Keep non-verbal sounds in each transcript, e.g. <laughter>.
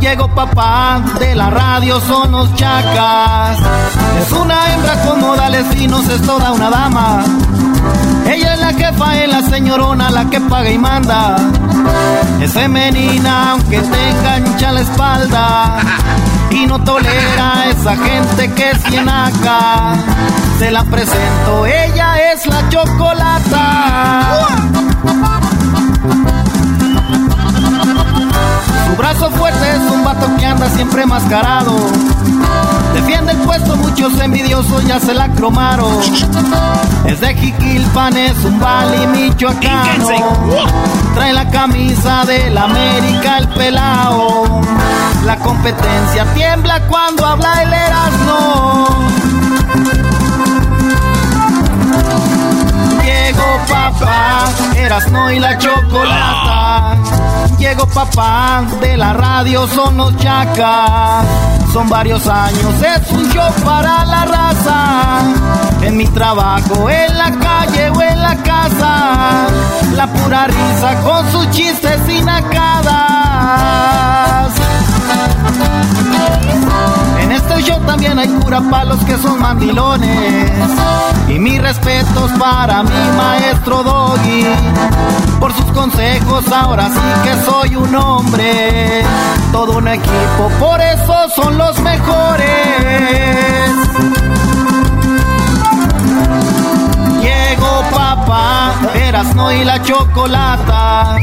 Llegó papá, de la radio son los chacas. Es una hembra con modales finos, es toda una dama. Ella es la jefa, es la señorona, la que paga y manda. Es femenina, aunque tenga hincha la espalda. Y no tolera a esa gente que es llenaca. Se la presento, ella es la chocolata. Su brazo fuerte es un vato que anda siempre mascarado. Defiende el puesto, muchos envidiosos ya se la cromaron. Es de Jiquilpan, es un bali michoacano. Trae la camisa del América, el pelao. La competencia tiembla cuando habla el Erasmo. Llegó papá, Erasmo y la chocolata. Llegó papá, de la radio son los chacas. Son varios años, es un show para la raza. En mi trabajo, en la calle o en la casa. La pura risa con sus chistes y nacadas. También hay cura para los que son mandilones. Y mis respetos para mi maestro Doggy. Por sus consejos ahora sí que soy un hombre. Todo un equipo, por eso son los mejores. Llegó papá, Erasno y la chocolata.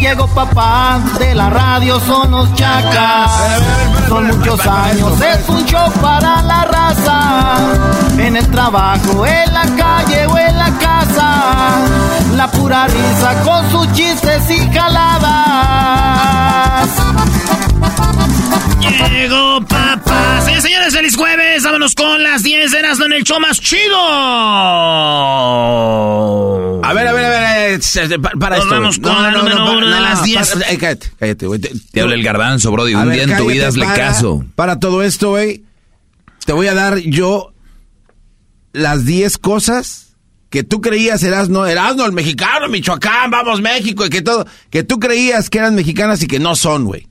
Llegó papá, de la radio son los chacas. Son muchos años, es un show para la raza. En el trabajo, en la calle o en la casa. La pura risa con sus chistes y jaladas. Llegó papá. Sí, señores, feliz jueves. Vámonos con las 10 de en el show más chido. A ver, a ver, a ver. eh, Para Nos esto. vamos con la número uno de las 10. para- eh, cállate, cállate, güey. Te, Te habla el garbanzo, Brody. Un ver, día en tu vida hazle para- caso. Para todo esto, güey, te voy a dar yo las 10 cosas que tú creías Erasno, Erasno, el mexicano, Michoacán, vamos México, y que todo, que tú creías que eran mexicanas y que no son, güey.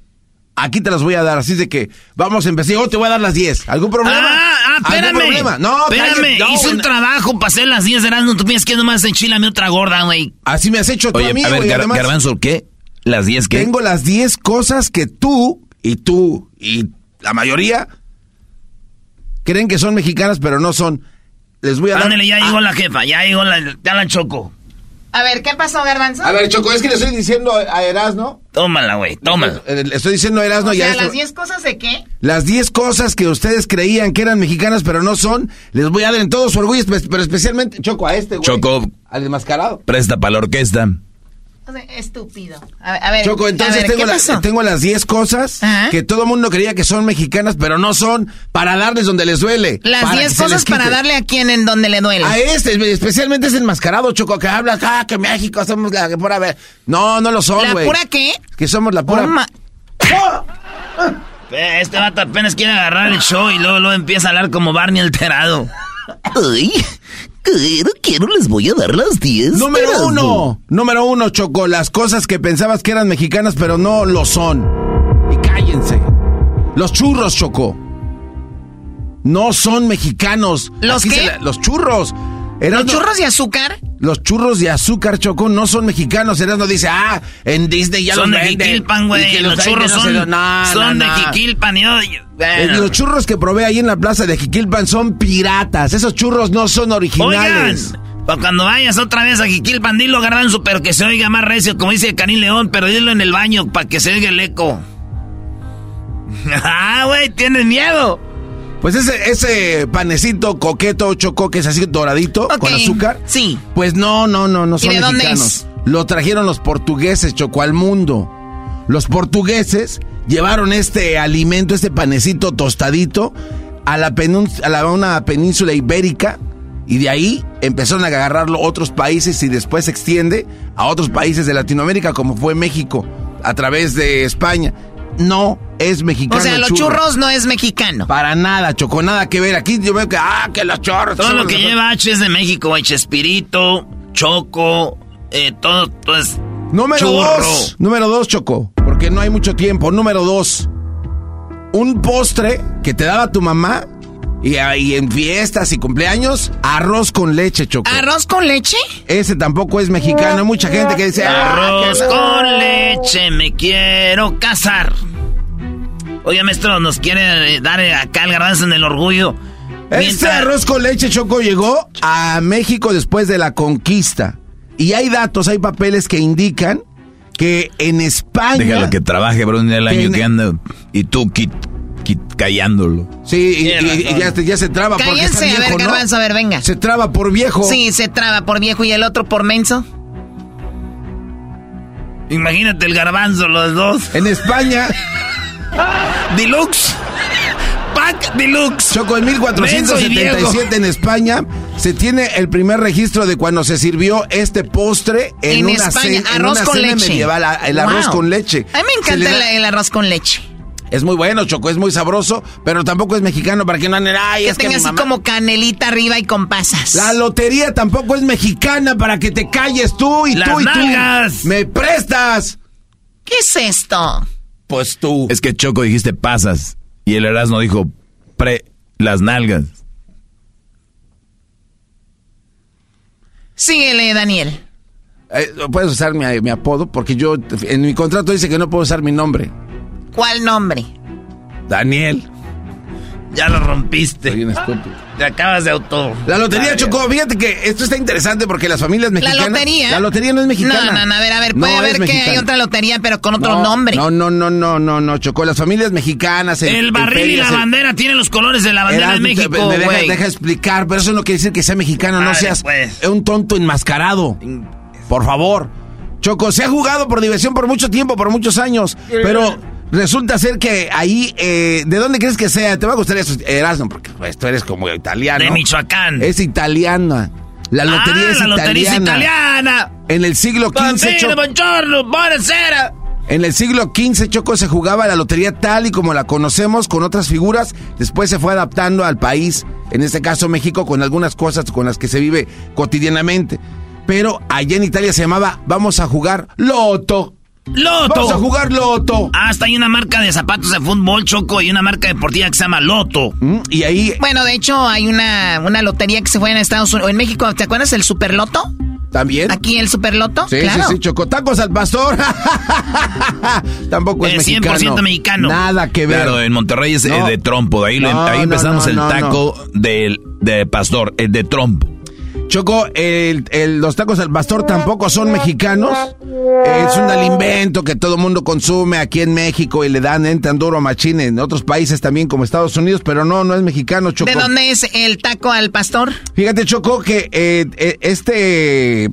Aquí te las voy a dar, así de que vamos a empezar. Yo te voy a dar las 10. ¿Algún problema? Ah, ah, ¿Algún espérame. problema? No, espérame. no, Hice un no. trabajo para hacer las 10 de Erasmo. Tú piensas que nomás enchilame otra gorda, güey. Así me has hecho tú Oye, a mí, a ver, güey, Gar- además- garbanzo, ¿qué? ¿Las 10 qué? Tengo las 10 cosas que tú y tú y la mayoría creen que son mexicanas, pero no son. Les voy a dar. Ándale, ya Ah, llegó la jefa. Ya llegó la, ya la choco. A ver, ¿qué pasó, Garbanzo? A ver, Choco, es que le estoy diciendo a Erasno. Tómala, güey. Tómala. Eh, Le estoy diciendo a Erasno o ya sea, esto- las 10 cosas de qué? Las 10 cosas que ustedes creían que eran mexicanas, pero no son. Les voy a dar en todo su orgullo, pero especialmente, Choco, a este, güey. Choco. Al desmascarado. Presta para la orquesta. Estúpido. A, a ver, Choco, a entonces ver, tengo, ¿qué la- pasó? tengo las 10 cosas Ajá. que todo el mundo creía que son mexicanas, pero no son, para darles donde les duele. Las para 10 que se cosas para darle a quien en donde le duele. A este, especialmente es el mascarado, Choco, que habla, ah, que México somos la que pura ver. No, no lo son, ¿La güey. pura qué? Que somos la pura. Ma- Este vato apenas quiere agarrar el show y luego, luego empieza a hablar como Barney alterado. <laughs> Ay, quiero, quiero, les voy a dar las 10. Número uno. Número uno, Choco. Las cosas que pensabas que eran mexicanas, pero no lo son. Y cállense. Los churros, Choco. No son mexicanos. ¿Los qué? los churros. ¿Los churros de azúcar? Los churros de azúcar, Choco, no son mexicanos. Erasmo dice, ah, en Disney ya son los de Jiquilpan, güey. Los, churros son, son de Jiquilpan. Y Los churros que probé ahí en la plaza de Jiquilpan son piratas. Esos churros no son originales. Oigan, cuando vayas otra vez a Jiquilpan, dilo garbanzo, pero que se oiga más recio, como dice Canín León, pero dilo en el baño para que se oiga el eco. <laughs> ah, güey, tienes miedo. Pues ese, ese panecito coqueto choco que es así doradito con azúcar. Sí. Pues no, no, no, no son ¿Y de mexicanos. Dónde es? Lo trajeron los portugueses, Choco, al mundo. Los portugueses llevaron este alimento, este panecito tostadito, a la, a la una península ibérica y de ahí empezaron a agarrarlo otros países y después se extiende a otros países de Latinoamérica como fue México a través de España no es mexicano. O sea, los churros no es mexicano. Para nada, Choco, nada que ver. Aquí yo veo que, ah, que los churros. Todo lo que lleva H es de México, H. Espirito, Choco, eh, todo, todo es. Número dos. Número dos, Choco. Porque no hay mucho tiempo. Número dos. Un postre que te daba tu mamá y, en fiestas y cumpleaños, arroz con leche, Choco. ¿Arroz con leche? Ese tampoco es mexicano. Hay mucha gente que dice... Ah, arroz con leche, me quiero casar. Oye, maestro, nos quiere eh, dar acá el garbanzo en el orgullo. Este arroz con leche, Choco, llegó a México después de la conquista. Y hay datos, hay papeles que indican que en España... Déjalo que trabaje, bro, en el año que anda. Y tú, callándolo. Sí, y, ya, se traba porque está viejo, a ver, Garbanzo, a ver, venga. Se traba por viejo. Sí, se traba por viejo y el otro por menso. Imagínate el garbanzo, los dos. En España. <laughs> Deluxe. Pack Deluxe. Choco, en 1477 en España se tiene el primer registro de cuando se sirvió este postre en, una, España, arroz con leche. medieval, el arroz con leche. A mí me encanta el arroz con leche. Es muy bueno, Choco, es muy sabroso, pero tampoco es mexicano para que no anden. Ay, que es tenga así como canelita arriba y con pasas. La lotería tampoco es mexicana para que te calles tú y tú y tú. ¡Me prestas! ¿Qué es esto? Pues tú. Es que Choco dijiste pasas y el Erasmo dijo pre las nalgas. Síguele, Daniel. Eh, puedes usar mi, mi apodo porque yo en mi contrato dice que no puedo usar mi nombre. ¿Cuál nombre? Daniel. Ya lo rompiste. Soy un estúpido. Te acabas de auto. La lotería chocó. Fíjate que esto está interesante porque las familias mexicanas. ¿La lotería? La lotería no es mexicana. No, no, a ver, a ver. Puede haber que hay otra lotería, pero con otro nombre. No, no, no, no, no, no, chocó. Las familias mexicanas. el barril y la bandera tienen los colores de la bandera de México. Me deja, deja, explicar, pero eso no quiere decir que sea mexicano. no seas pues. un tonto enmascarado. Por favor. Choco, se ha jugado por diversión por mucho tiempo, por muchos años. Pero Resulta ser que ahí, eh, ¿de dónde crees que sea? Te va a gustar eso, Erasmo, porque pues, tú eres como italiano. De Michoacán. Es italiana. La lotería ah, es la italiana. lotería es italiana. En el siglo XV. En el siglo XV, Choco, se jugaba la lotería tal y como la conocemos, con otras figuras. Después se fue adaptando al país, en este caso México, con algunas cosas con las que se vive cotidianamente. Pero allá en Italia se llamaba Vamos a jugar Loto. Loto. Vamos a jugar Loto. Hasta hay una marca de zapatos de fútbol, Choco, y una marca deportiva que se llama Loto. Mm, y ahí... Bueno, de hecho, hay una, una lotería que se fue en Estados Unidos, o en México, ¿te acuerdas del Superloto? ¿También? ¿Aquí el Superloto? Sí, sí, sí, Chocotacos al pastor. <laughs> Tampoco es, es 100% mexicano. mexicano. Nada que ver. Claro, en Monterrey es eh, de trompo. Ahí, ahí empezamos el taco del, de pastor, el de trompo. Choco, el, los tacos al pastor tampoco son mexicanos. Es un invento que todo el mundo consume aquí en México y le dan en duro machín en otros países también como Estados Unidos, pero no, no es mexicano, Choco. ¿De dónde es el taco al pastor? Fíjate, Choco, que eh, eh, este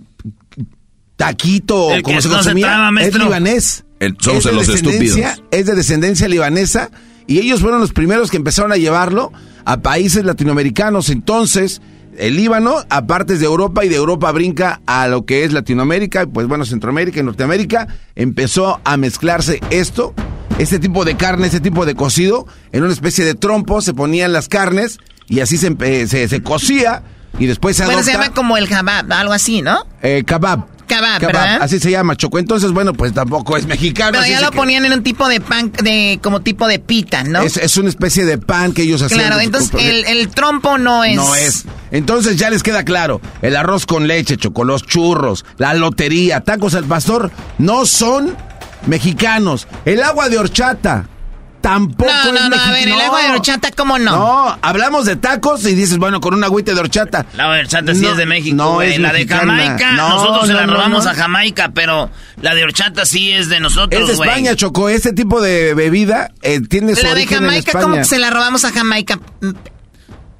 taquito, como se consumía, es libanés. somos los estúpidos. Es de descendencia libanesa y ellos fueron los primeros que empezaron a llevarlo a países latinoamericanos. Entonces el Líbano a partes de Europa y de Europa brinca a lo que es Latinoamérica, pues bueno, Centroamérica y Norteamérica, empezó a mezclarse esto este tipo de carne, este tipo de cocido, en una especie de trompo se ponían las carnes y así se, se, se cocía y después se Bueno, se llama como el kebab, algo así, ¿no? Eh, kebab. Kebab, ¿verdad? Así se llama, Choco. Entonces, bueno, pues tampoco es mexicano. Pero ya lo que- ponían en un tipo de pan, de como tipo de pita, ¿no? Es, es una especie de pan que ellos hacían. claro, entonces el, el trompo no es... No es. Entonces ya les queda claro, el arroz con leche, choco, los churros, la lotería, tacos al pastor, no son mexicanos. El agua de horchata tampoco No, no, es no, a ver, el agua de horchata, ¿cómo no? No, hablamos de tacos y dices, bueno, con un agüite de horchata. La horchata sí No, es de México, no güey. es La de. Jamaica, No, nosotros se la robamos no. a Jamaica, pero la de horchata sí es de nosotros, Es de güey. España, Choco. Este tipo de bebida eh, tiene su La de origen en Jamaica, España. como que se la robamos a Jamaica.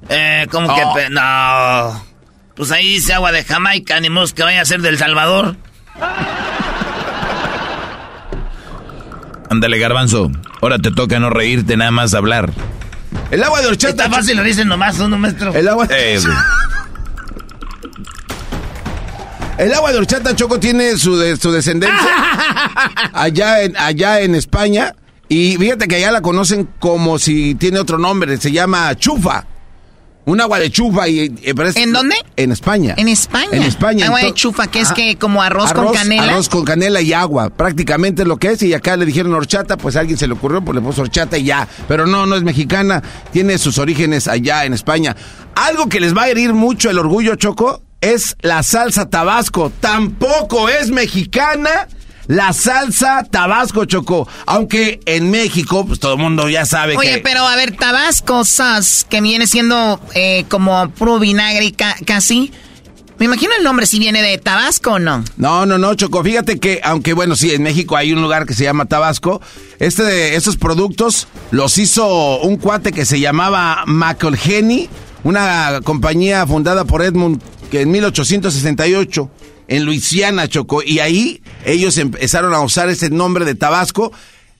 Eh, como Oh. que... No. Pues ahí dice agua de Jamaica, ni modo que vaya a ser del Salvador. Ándale, garbanzo. Ahora te toca no reírte, nada más hablar. El agua de horchata. Está fácil, lo dicen nomás uno, maestro. El agua, Eh, güey. <laughs> el agua de horchata, Choco, tiene su, de- su descendencia <laughs> allá en, allá en España. Y fíjate que allá la conocen como si tiene otro nombre. Se llama chufa. Un agua de chufa. Y, parece- ¿En dónde? En España. En España. En España. Agua de chufa, que es que como arroz, con canela. Arroz con canela y agua, prácticamente es lo que es. Y acá le dijeron horchata, pues a alguien se le ocurrió, pues le puso horchata y ya. Pero no, no es mexicana, tiene sus orígenes allá en España. Algo que les va a herir mucho el orgullo, Choco, es la salsa tabasco. Tampoco es mexicana. La salsa Tabasco Choco, aunque en México, pues todo el mundo ya sabe Oye, que... pero a ver, Tabasco sauce, que viene siendo eh, como puro vinagre ca- casi. Me imagino el nombre si viene de Tabasco o no. No, no, no, Choco. Fíjate que, aunque bueno, sí, en México hay un lugar que se llama Tabasco, este de estos productos los hizo un cuate que se llamaba McElhenny, una compañía fundada por Edmund que en 1868 en Luisiana, Choco, y ahí ellos empezaron a usar ese nombre de Tabasco.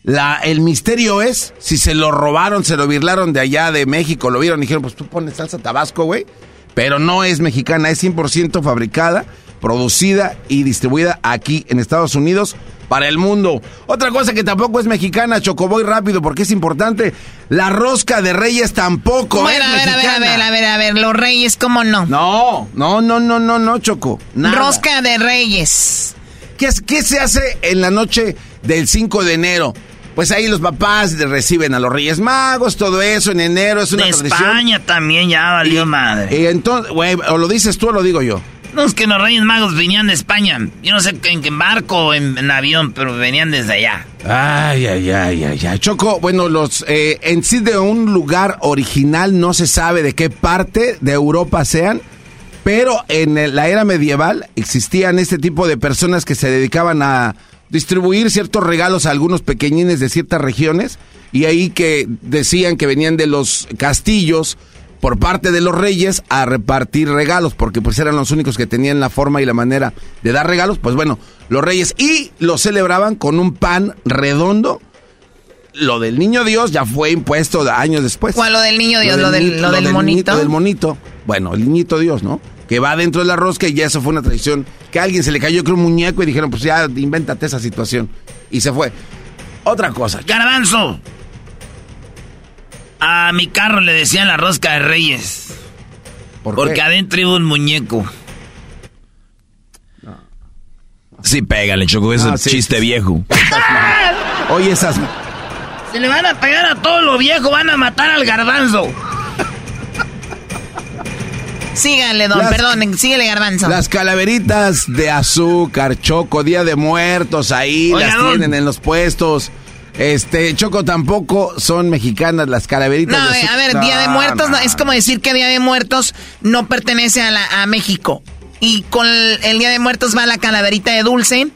La, el misterio es si se lo robaron, se lo birlaron de allá de México, lo vieron y dijeron, pues tú pones salsa Tabasco, güey. Pero no es mexicana, es 100% fabricada, producida y distribuida aquí en Estados Unidos para el mundo. Otra cosa que tampoco es mexicana, Chocoboy rápido, porque es importante, la rosca de reyes tampoco Bueno, es a ver, a ver, a ver, a ver, a ver, los reyes, ¿cómo no? No, no, no, no, no, no, Choco. nada. Rosca de reyes. ¿Qué, es- ¿Qué se hace en la noche del 5 de enero? Pues ahí los papás reciben a los Reyes Magos, todo eso en enero es una de tradición. España también ya valió madre. Y entonces, güey, o lo dices tú o lo digo yo. No, es que los Reyes Magos venían de España. Yo no sé en qué barco o en, en avión, pero venían desde allá. Ay, ay, ay, ay, ay. Choco, bueno, los eh, en sí de un lugar original no se sabe de qué parte de Europa sean, pero en la era medieval existían este tipo de personas que se dedicaban a distribuir ciertos regalos a algunos pequeñines de ciertas regiones y ahí que decían que venían de los castillos por parte de los reyes a repartir regalos, porque pues eran los únicos que tenían la forma y la manera de dar regalos, pues bueno, los reyes y lo celebraban con un pan redondo. Lo del niño Dios ya fue impuesto años después. ¿Cuál lo del niño Dios? Lo del, lo del monito. Lo del monito. Bueno, el niñito Dios, ¿no? Que va dentro de la rosca y ya eso fue una tradición. Que a alguien se le cayó creo un muñeco y dijeron, pues ya invéntate esa situación. Y se fue. Otra cosa. Garbanzo. A mi carro le decían la rosca de reyes. ¿Por porque qué? adentro iba un muñeco. Sí, pégale, Choco, es Ah, un sí, chiste sí. viejo. Oye, esas... Se le van a pegar a todo lo viejo, van a matar al garbanzo. Síganle, don, Las- perdón, síguele, garbanzo. Las calaveritas de azúcar, Choco, Día de Muertos, ahí Oiga, las don. tienen en los puestos. Este, Choco, tampoco son mexicanas las calaveritas No, de azúcar. a ver, Día de Muertos no, no. es como decir que Día de Muertos no pertenece a, la, a México. Y con el, el Día de Muertos va la calaverita de dulce.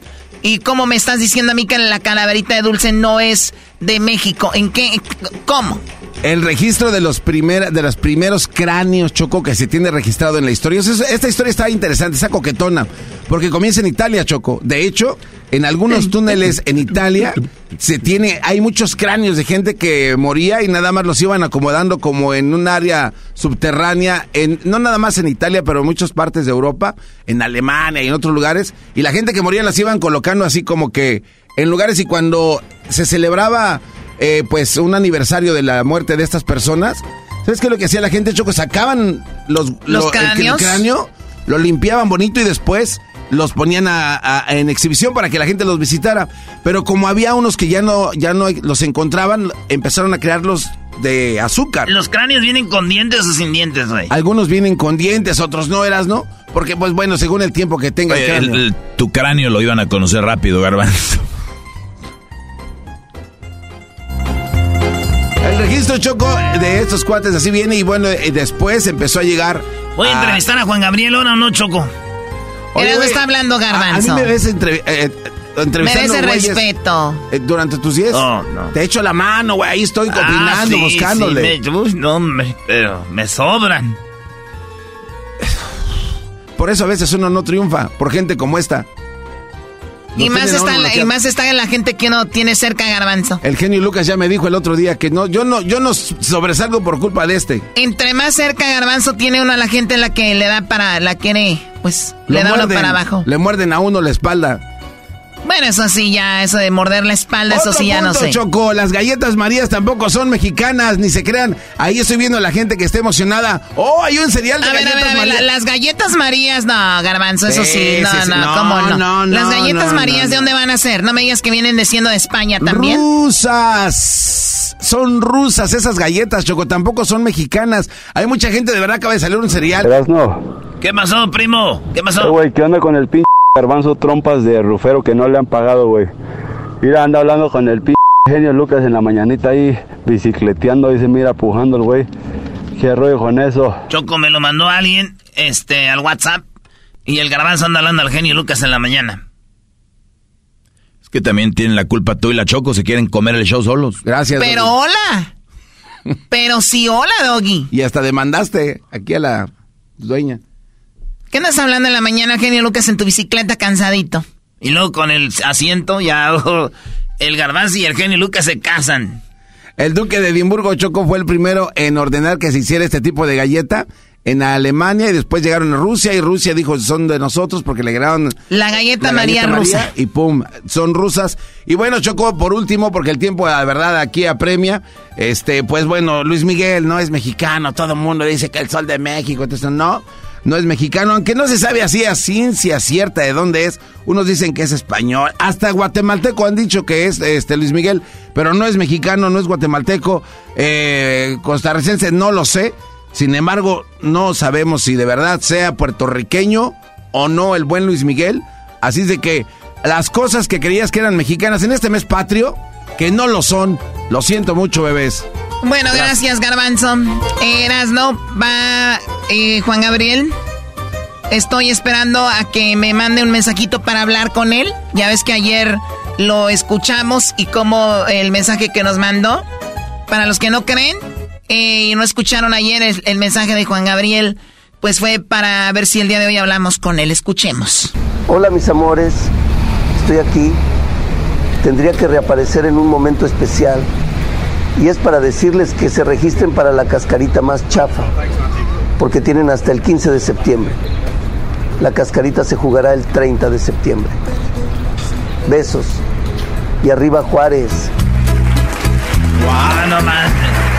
¿Y cómo me estás diciendo a mí que la calaverita de dulce no es de México? ¿En qué? ¿Cómo? El registro de los, primer, de los primeros cráneos, Choco, que se tiene registrado en la historia. Esta historia está interesante, está coquetona, porque comienza en Italia, Choco. De hecho, en algunos <laughs> túneles en Italia se tiene, hay muchos cráneos de gente que moría y nada más los iban acomodando como en un área subterránea, en, no nada más en Italia, pero en muchas partes de Europa, en Alemania y en otros lugares. Y la gente que moría las iban colocando así como que en lugares y cuando se celebraba eh, pues un aniversario de la muerte de estas personas, ¿sabes qué es lo que hacía la gente, Choco? Sacaban los, ¿Los lo- cráneos? el cráneo, lo limpiaban bonito y después los ponían a- a- en exhibición para que la gente los visitara. Pero como había unos que ya no, ya no los encontraban, empezaron a crearlos de azúcar. ¿Los cráneos vienen con dientes o sin dientes, güey? Algunos vienen con dientes, otros no eras, ¿no? Porque, pues bueno, según el tiempo que tenga Oye, el- cráneo. el- tu cráneo lo iban a conocer rápido, garbanzo. Registro choco de estos cuates así viene y bueno, eh, después empezó a llegar. Voy a entrevistar a Juan Gabriel ahora o no, Choco. Oye, güey, está hablando, a- Garbanzo. A, mí me ves entre, eh, eh, entrevistando Merece güeyes, respeto. eh, durante tus 10. No, no. Te echo la mano, güey. Ahí estoy opinando, Ah, sí, buscándole. sí, me- uy, no, me- pero me sobran. Por eso a veces uno no triunfa, por gente como esta. Y más, está uno la, y más está la gente que uno tiene cerca, Garbanzo. El genio Lucas ya me dijo el otro día que no, yo no, yo no sobresalgo por culpa de este. Entre más cerca, Garbanzo, tiene uno a la gente la que le da para, la quiere, pues, le da uno muerden, para abajo. Le muerden a uno la espalda. Bueno, eso sí, ya, eso de morder la espalda, eso Otro sí, ya no punto, sé. Choco, las galletas Marías tampoco son mexicanas, ni se crean. Ahí estoy viendo a la gente que está emocionada. Oh, hay un cereal de A ver, a galletas ver, a ver, Marías. la- las galletas Marías, no, Garbanzo, eso sí, Sí, no, sí, sí, no, no, ¿cómo no? no, las no, galletas no, Marías, no, ¿de no. dónde van a ser? No me digas que vienen de siendo de España también. Rusas. Son rusas esas galletas, Choco. Tampoco son mexicanas. Hay mucha gente, de verdad, acaba de salir un cereal. no. ¿Qué pasó, primo? ¿Qué pasó? Eh, güey, ¿qué onda con el pinche garbanzo trompas de Rufero que no le han pagado, güey? Mira, anda hablando con el pinche genio Lucas en la mañanita ahí, bicicleteando, dice, mira, pujando el güey. ¿Qué rollo con eso? Choco me lo mandó alguien, este, al WhatsApp. Y el garbanzo anda hablando al genio Lucas en la mañana. Es que también tienen la culpa tú y la Choco si quieren comer el show solos. Gracias. Pero Doggy. hola. <laughs> Pero sí, hola, Doggy. Y hasta demandaste aquí a la dueña. ¿Qué andas hablando en la mañana, genio Lucas, en tu bicicleta cansadito? Y luego con el asiento ya <laughs> el garbanzo y el genio Lucas se casan. El duque de Edimburgo, Choco, fue el primero en ordenar que se hiciera este tipo de galleta en Alemania y después llegaron a Rusia y Rusia dijo son de nosotros porque le grabaron La galleta la María galleta rusa. y pum, son rusas. Y bueno, Choco, por último, porque el tiempo, la verdad, aquí apremia, este, pues bueno, Luis Miguel no es mexicano, todo el mundo dice que el sol de México, entonces no, no es mexicano, aunque no se sabe así a ciencia cierta de dónde es. Unos dicen que es español, hasta guatemalteco han dicho que es este Luis Miguel, pero no es mexicano, no es guatemalteco, eh, costarricense, no lo sé. Sin embargo, no sabemos si de verdad sea puertorriqueño o no el buen Luis Miguel. Así es de que las cosas que creías que eran mexicanas en este mes patrio, que no lo son. Lo siento mucho, bebés. Bueno, gracias, Garbanzo. Erasno, va eh, Juan Gabriel. Estoy esperando a que me mande un mensajito para hablar con él. Ya ves que ayer lo escuchamos y como el mensaje que nos mandó. Para los que no creen eh, y no escucharon ayer el, el mensaje de Juan Gabriel, pues fue para ver si el día de hoy hablamos con él. Escuchemos. Hola mis amores, estoy aquí. Tendría que reaparecer en un momento especial. Y es para decirles que se registren para la cascarita más chafa, porque tienen hasta el 15 de septiembre. La cascarita se jugará el 30 de septiembre. Besos. Y arriba Juárez. Ah, no más.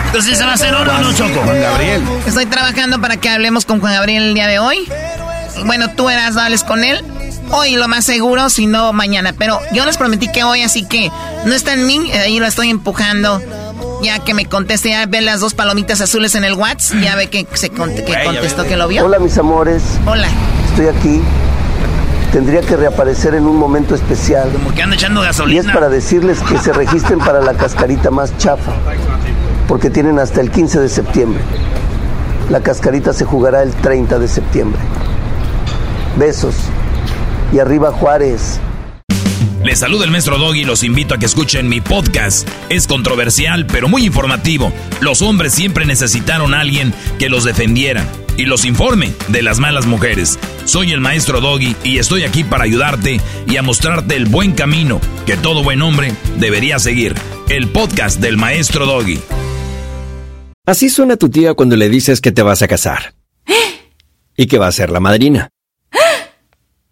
Entonces se va a hacer oro no, Choco. Juan Gabriel. Estoy trabajando para que hablemos con Juan Gabriel el día de hoy. Bueno, tú eras, hables con él. Hoy lo más seguro, si no mañana. Pero yo les prometí que hoy, así que no está en mí. Ahí lo estoy empujando. Ya que me conteste, ya ve las dos palomitas azules en el WhatsApp. Ya ve que, se cont- que contestó que lo vio. Hola mis amores, Hola. estoy aquí. Tendría que reaparecer en un momento especial. Como que anda echando Y es gasolina. para decirles que se registren para la cascarita más chafa, porque tienen hasta el 15 de septiembre. La cascarita se jugará el 30 de septiembre. Besos. Y arriba Juárez. Les saluda el maestro Doggy y los invito a que escuchen mi podcast. Es controversial, pero muy informativo. Los hombres siempre necesitaron a alguien que los defendiera y los informe de las malas mujeres. Soy el maestro Doggy y estoy aquí para ayudarte y a mostrarte el buen camino que todo buen hombre debería seguir. El podcast del maestro Doggy. Así suena tu tía cuando le dices que te vas a casar. Y que va a ser la madrina.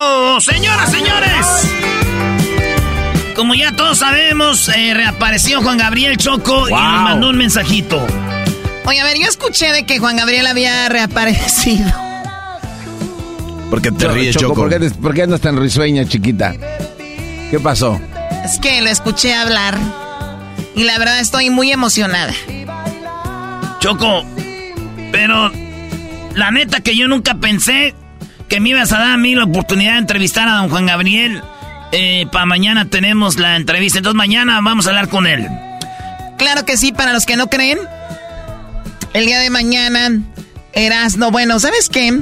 Oh, señoras, señores. Como ya todos sabemos, eh, reapareció Juan Gabriel Choco y nos mandó un mensajito. Oye, a ver, yo escuché de que Juan Gabriel había reaparecido. ¿Por qué te ríes, Choco? ¿por, qué, ¿Por qué andas tan risueña, chiquita? ¿Qué pasó? Es que lo escuché hablar y la verdad estoy muy emocionada. Choco, pero la neta que yo nunca pensé que me ibas a dar a mí la oportunidad de entrevistar a don Juan Gabriel. Eh, para mañana tenemos la entrevista, entonces mañana vamos a hablar con él. Claro que sí, para los que no creen. El día de mañana, Erasno, bueno, ¿sabes qué?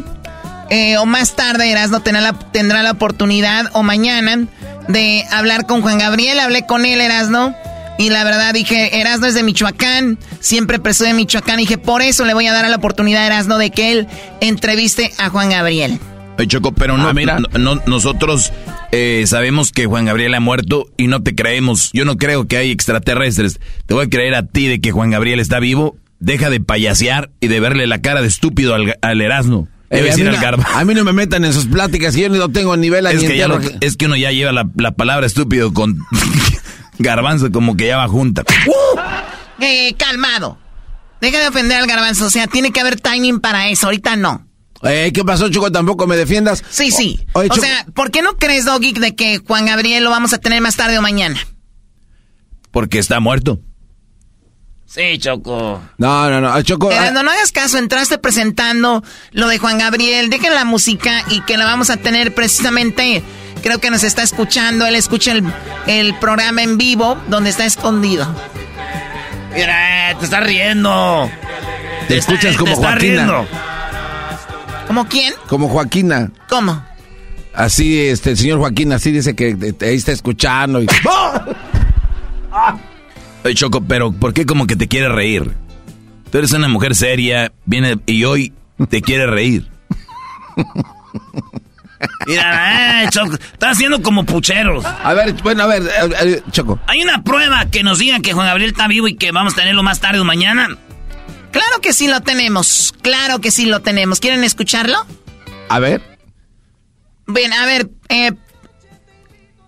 Eh, o más tarde Erasno tendrá la, tendrá la oportunidad, o mañana, de hablar con Juan Gabriel. Hablé con él, Erasno. Y la verdad dije, Erasno es de Michoacán, siempre de Michoacán. Dije, por eso le voy a dar la oportunidad a Erasno de que él entreviste a Juan Gabriel. Choco, pero no, ah, mira. No, nosotros eh, sabemos que Juan Gabriel ha muerto y no te creemos. Yo no creo que hay extraterrestres. Te voy a creer a ti de que Juan Gabriel está vivo. Deja de payasear y de verle la cara de estúpido al, al Erasmo. Eh, a, mí no, a, mí no, me metan en sus pláticas, yo no tengo nivel es que, es que uno ya lleva la, la palabra estúpido con <laughs> garbanzo como que ya va junta. ¡Uh! Eh, calmado. Deja de ofender al garbanzo. O sea, tiene que haber timing para eso. Ahorita no. Eh, ¿Qué pasó, Choco? ¿Tampoco me defiendas? Sí, sí. o sea, ¿por qué no crees, Doggy, de que Juan Gabriel lo vamos a tener más tarde o mañana? Porque está muerto. Sí, Choco. No, no, no, Choco. Ah. no, no hagas caso, entraste presentando lo de Juan Gabriel. Dejen la música y que la vamos a tener precisamente. Creo que nos está escuchando. Él escucha el, programa en vivo donde está escondido. Mira, te está riendo. Te, escuchas como te Riendo. ¿Como quién? Como Joaquina. ¿Cómo? Así, este, el señor Joaquín, así dice que ahí está escuchando y... <laughs> Oye, Choco, pero ¿por qué como que te quiere reír? Tú eres una mujer seria, viene y hoy te quiere reír. <laughs> Mira, eh, Choco, está haciendo como pucheros. A ver, bueno, a ver, Choco. ¿Hay una prueba que nos diga que Juan Gabriel está vivo y que vamos a tenerlo más tarde o mañana? Claro que sí lo tenemos. Claro que sí lo tenemos. ¿Quieren escucharlo? A ver. Bien, a ver, eh,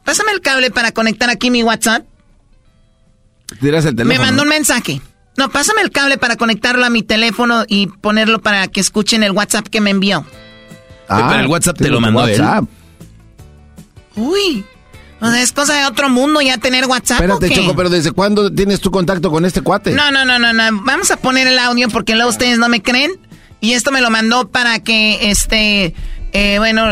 pásame el cable para conectar aquí mi WhatsApp. ¿Tiras el teléfono? Me mandó un mensaje. No, pásame el cable para conectarlo a mi teléfono y ponerlo para que escuchen el WhatsApp que me envió. Ah, el WhatsApp te lo mandó él. Uy. O sea, es cosa de otro mundo ya tener WhatsApp. Espérate, ¿o qué? Choco, pero ¿desde cuándo tienes tu contacto con este cuate? No, no, no, no, no. Vamos a poner el audio porque luego ustedes no me creen. Y esto me lo mandó para que, este, eh, bueno,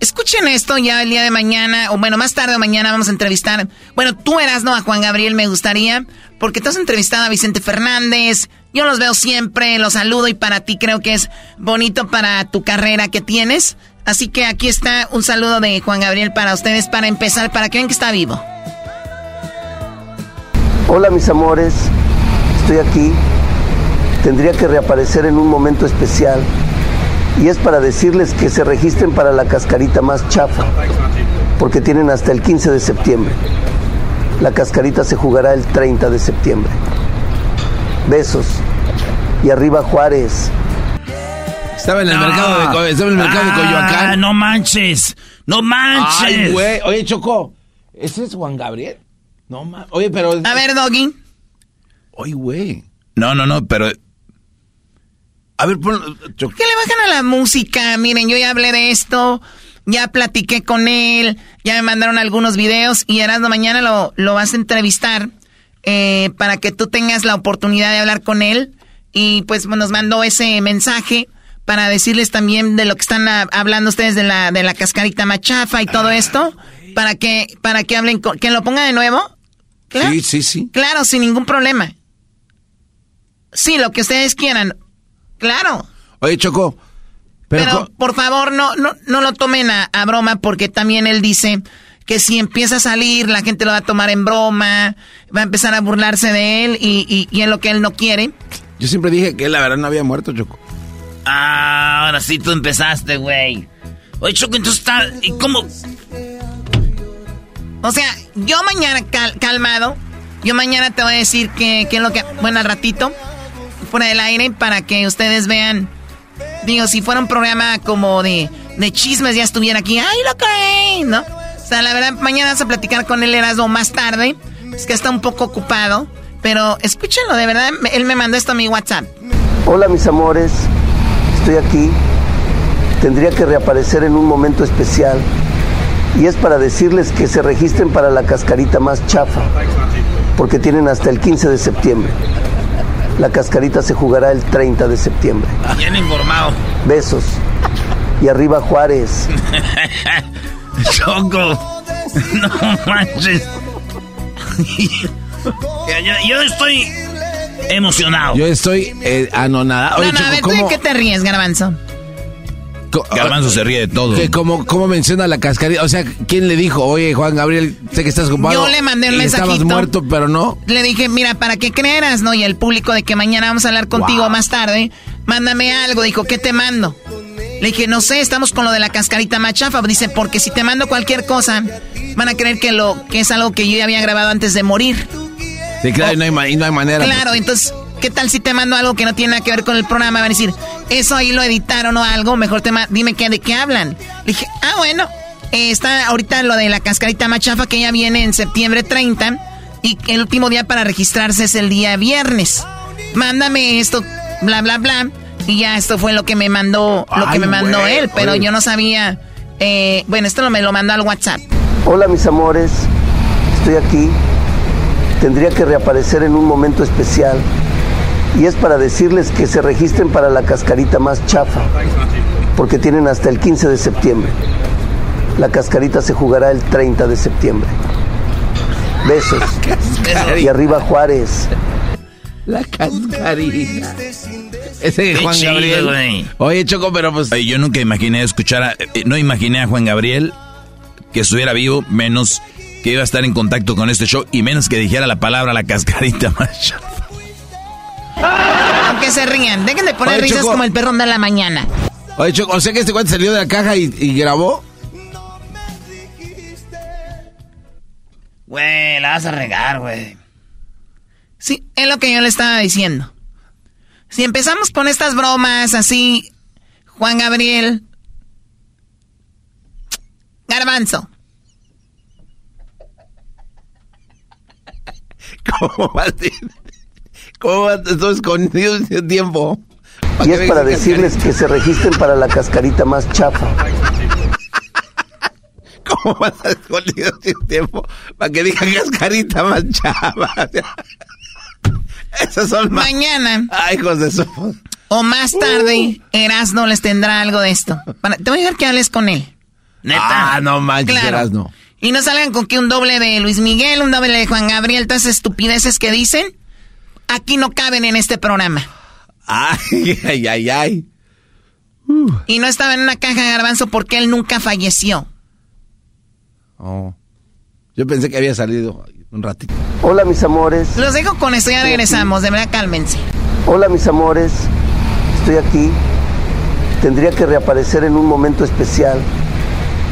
escuchen esto ya el día de mañana, o bueno, más tarde o mañana vamos a entrevistar. Bueno, tú eras, ¿no? A Juan Gabriel me gustaría, porque tú has entrevistado a Vicente Fernández. Yo los veo siempre, los saludo y para ti creo que es bonito para tu carrera que tienes. Así que aquí está un saludo de Juan Gabriel para ustedes para empezar, para que vean que está vivo. Hola mis amores, estoy aquí. Tendría que reaparecer en un momento especial. Y es para decirles que se registren para la cascarita más chafa, porque tienen hasta el 15 de septiembre. La cascarita se jugará el 30 de septiembre. Besos. Y arriba Juárez. Estaba en el mercado de, Co- estaba en el mercado de Coyoacán. Ah, no manches. No manches. Ay, güey. Oye, Choco, ¿ese es Juan Gabriel? No mames. Oye, pero. A ver, Doggy. Oye, güey. No, no, no, pero A ver, pon. Choco. ¿Qué le bajan a la música? Miren, yo ya hablé de esto, ya platiqué con él, ya me mandaron algunos videos y Erasmo mañana lo, lo vas a entrevistar eh, para que tú tengas la oportunidad de hablar con él. Y pues nos mandó ese mensaje para decirles también de lo que están hablando ustedes de la, de la cascarita machafa y todo esto, para que, para que hablen con, que lo ponga de nuevo. Claro. Sí, sí, sí. Claro, sin ningún problema. Sí, lo que ustedes quieran. Claro. Oye, Choco. Pero, por favor, no, no, no lo tomen a, a broma porque también él dice que si empieza a salir, la gente lo va a tomar en broma, va a empezar a burlarse de él y, y, y es lo que él no quiere. yo siempre dije que él, la verdad, no había muerto, Choco. Ah, ahora sí tú empezaste, güey. Oye, Choco, entonces está... ¿Y cómo? O sea, yo mañana, cal- calmado, yo mañana te voy a decir que, que es lo que... Bueno, al ratito, fuera del aire, para que ustedes vean... Digo, si fuera un programa como de, de chismes, ya estuviera aquí. ¡Ay, lo creen! ¿No? O sea, la verdad, mañana vas a platicar con él, Erasmo, más tarde. Es que está un poco ocupado. Pero escúchenlo, de verdad, él me mandó esto a mi WhatsApp. Hola mis amores, estoy aquí. Tendría que reaparecer en un momento especial. Y es para decirles que se registren para la cascarita más chafa, porque tienen hasta el 15 de septiembre. La cascarita se jugará el 30 de septiembre. Bien informado. Besos. Y arriba Juárez. <laughs> Choco. No manches. <laughs> yo, yo estoy emocionado. Yo estoy eh, anonadado. Oye, no, no, a ver, Choco, ¿tú de ¿cómo, qué te ríes, Garbanzo? co- Garbanzo se ríe de todo. que como, como menciona la cascarita? O sea, ¿quién le dijo? Oye, Juan Gabriel, sé que estás ocupado. Yo le mandé un y Estabas mensajito. muerto, pero no. Le dije, mira, para que creeras, ¿no? Y el público de que mañana vamos a hablar contigo más tarde, mándame algo. Dijo, ¿qué te mando? Le dije, no sé, estamos con lo de la cascarita machafa. Dice, porque si te mando cualquier cosa, van a creer que, lo, que es algo que yo ya había grabado antes de morir. Sí, claro, y no hay, ma- y no hay manera. Claro, entonces, ¿qué tal si te mando algo que no tiene nada que ver con el programa? Van a decir, eso ahí lo editaron o algo, mejor te ma- dime qué, de qué hablan. Le dije, ah, bueno, eh, está ahorita lo de la cascarita machafa que ya viene en septiembre 30 y el último día para registrarse es el día viernes. Mándame esto, bla, bla, bla. Y ya esto fue lo que me mandó, lo que me mandó él, pero oye. yo no sabía. eh, bueno, esto lo, me lo mandó al WhatsApp. Hola mis amores, estoy aquí. Tendría que reaparecer en un momento especial. Y es para decirles que se registren para la cascarita más chafa, porque tienen hasta el 15 de septiembre. La cascarita se jugará el 30 de septiembre. Besos. Y arriba Juárez. La cascarita. Ese Qué Juan chido, Gabriel. güey. Oye, Choco, pero pues. Yo nunca imaginé escuchar a, eh, no imaginé a Juan Gabriel que estuviera vivo, menos que iba a estar en contacto con este show y menos que dijera la palabra la cascarita <laughs> más Aunque se rían, dejen de poner Oye, risas Choco. como el perrón de la mañana. Oye, Choco, o sea que este cuate salió de la caja y, y grabó. Güey, la vas a regar, güey. Sí, es lo que yo le estaba diciendo. Si empezamos con estas bromas así, Juan Gabriel, Garbanzo, ¿Cómo va a ser? ¿Cómo va a estar escondido ese tiempo? Y es para decirles que se registren para la cascarita más chafa. <laughs> ¿Cómo vas a escondido sin tiempo? Para que diga cascarita más chava. <laughs> Esas son más... Mañana. Ay, hijos de eso. O más tarde, uh. Erasno les tendrá algo de esto. te voy a dejar que hables con él. Neta. Ah, no manches, Erasno. Y no salgan con que un doble de Luis Miguel, un doble de Juan Gabriel, todas esas estupideces que dicen, aquí no caben en este programa. Ay, <laughs> ay, ay, ay. Y no estaba en una caja de garbanzo porque él nunca falleció. Oh. Yo pensé que había salido un ratito. Hola, mis amores. Los dejo con esto, ya regresamos. De verdad, cálmense. Hola, mis amores. Estoy aquí. Tendría que reaparecer en un momento especial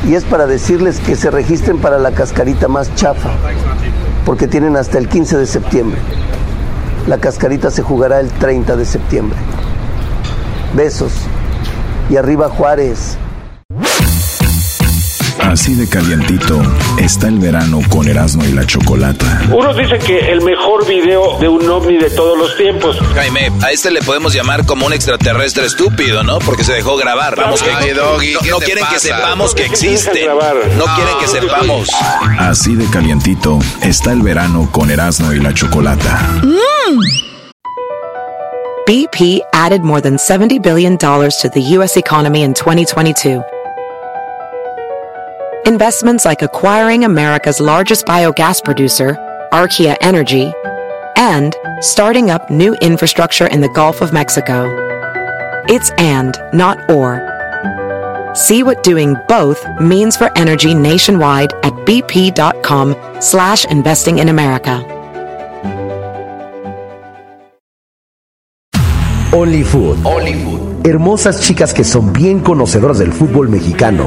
y es para decirles que se registren para la cascarita más chafa, porque tienen hasta el 15 de septiembre. La cascarita se jugará el 30 de septiembre. Besos. Y arriba Juárez. Así de calientito está el verano con Erasmo y la Chocolata. Uno dice que el mejor video de un ovni de todos los tiempos. Jaime, a este le podemos llamar como un extraterrestre estúpido, ¿no? Porque se dejó grabar. Vamos que no, quieren que sepamos que existe. No quieren que sepamos. Así de calientito está el verano con Erasmo y la Chocolata. BP added more than 70 billion dollars to the US economy in 2022. Investments like acquiring America's largest biogas producer, Archaea Energy, and starting up new infrastructure in the Gulf of Mexico. It's and, not or. See what doing both means for energy nationwide at bp.com slash investing in America. Only Food. Only Food. Hermosas chicas que son bien conocedoras del fútbol mexicano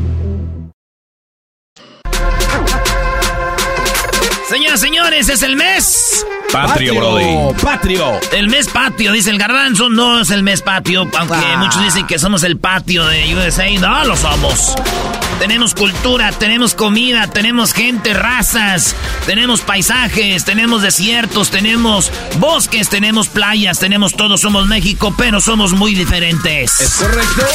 Señores, es el mes Patrio, Brody. Patrio. El mes patio, dice el garbanzo, no es el mes patio, aunque ah. muchos dicen que somos el patio de USA. No, lo somos. Tenemos cultura, tenemos comida, tenemos gente, razas, tenemos paisajes, tenemos desiertos, tenemos bosques, tenemos playas, tenemos todo. Somos México, pero somos muy diferentes. ¿Es correcto?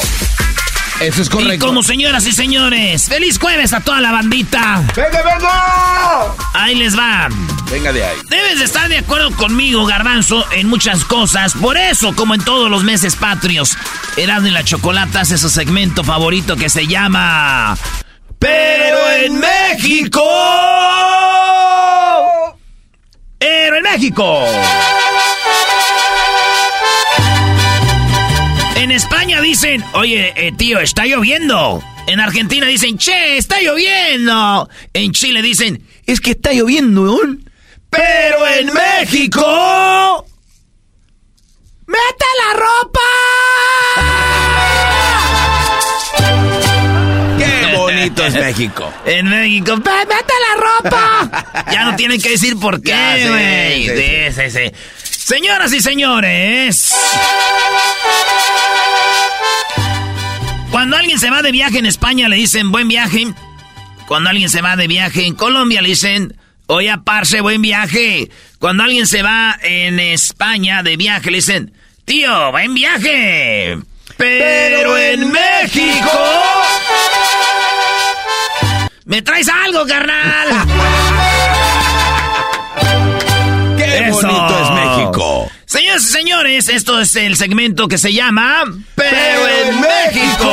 Eso es correcto. Y como señoras y señores, feliz jueves a toda la bandita. ¡Venga, venga! Ahí les va. Venga de ahí. Debes de estar de acuerdo conmigo, Garbanzo, en muchas cosas. Por eso, como en todos los meses patrios, Erasmo y la Chocolata hace su segmento favorito que se llama... ¡Pero en México! ¡Pero en México! En España dicen, oye, eh, tío, está lloviendo. En Argentina dicen, che, está lloviendo. En Chile dicen, es que está lloviendo. Pero en México... ¡Mete la ropa! ¡Qué bonito es México! <laughs> En México, ¡mete la ropa! ya no tienen que decir por qué, güey. Sí, sí, sí. Señoras y señores. Cuando alguien se va de viaje en España le dicen buen viaje. Cuando alguien se va de viaje en Colombia le dicen, oye, parce, buen viaje. Cuando alguien se va en España de viaje le dicen, tío, buen viaje. Pero en México... ¿Me traes algo, carnal? ¡Qué bonito es! Señoras y señores, esto es el segmento que se llama Pero en México.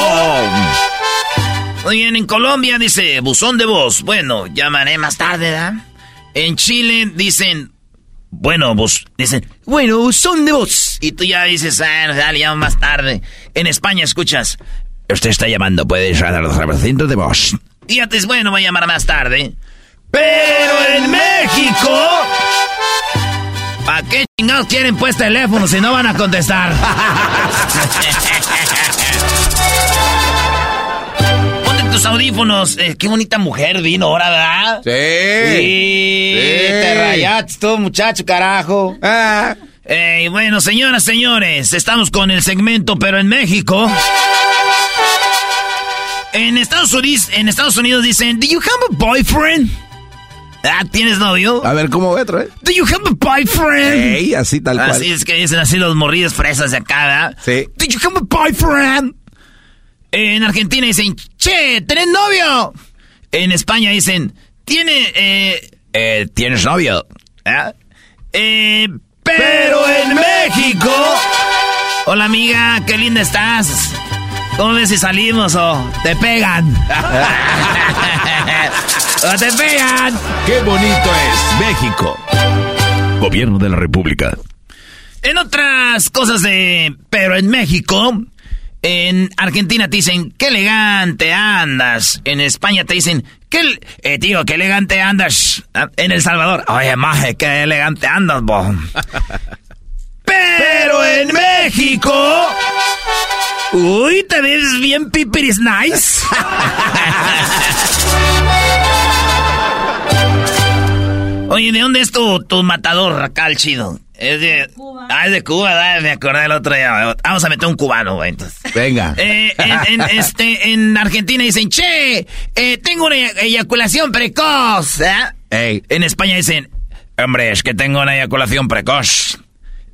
Muy bien, en Colombia dice buzón de voz. Bueno, llamaré más tarde, ¿verdad? En Chile dicen, bueno, vos, dicen, bueno, buzón de voz. Y tú ya dices, ah, dale, llamo más tarde. En España escuchas, usted está llamando, puede llamar al centro de voz. Y ya te dices, bueno, voy a llamar más tarde. Pero en México... ¿Para qué chingados quieren pues teléfono si no van a contestar? <laughs> Ponte tus audífonos. Eh, qué bonita mujer vino ahora, ¿verdad? Sí. Sí. Te rayaste tú, muchacho, carajo. Ah. Eh, bueno, señoras, señores, estamos con el segmento, pero en México. En Estados Unidos, en Estados Unidos dicen, ¿Do you have a boyfriend? Ah, ¿tienes novio? A ver, ¿cómo otro, eh? ¿Do you have a boyfriend? Ey, así tal cual. Así es que dicen así los morridos fresas de acá, ¿verdad? Sí. ¿Do you have a boyfriend? En Argentina dicen, che, ¿tenés novio? En España dicen, tiene, eh, eh, ¿tienes novio? ¿Ah? Eh, pero en México. Hola amiga, qué linda estás. ¿Cómo ves si salimos o te pegan? <laughs> ¡O te pegan! ¡Qué bonito es México! Gobierno de la República. En otras cosas de... Pero en México, en Argentina te dicen, qué elegante andas. En España te dicen, qué... Eh, tío, qué elegante andas. Ah, En El Salvador, oye, maje, qué elegante andas, bo. <laughs> Pero en México... Uy, te ves bien pipiris nice. Oye, ¿de dónde es tu, tu matador acá, el chido? Es de Cuba. Ah, es de Cuba, ¿verdad? me acordé del otro día. Vamos a meter un cubano, güey, entonces. Venga. Eh, en, en, este, en Argentina dicen, che, eh, tengo una eyaculación precoz. ¿eh? Ey. En España dicen, hombre, es que tengo una eyaculación precoz.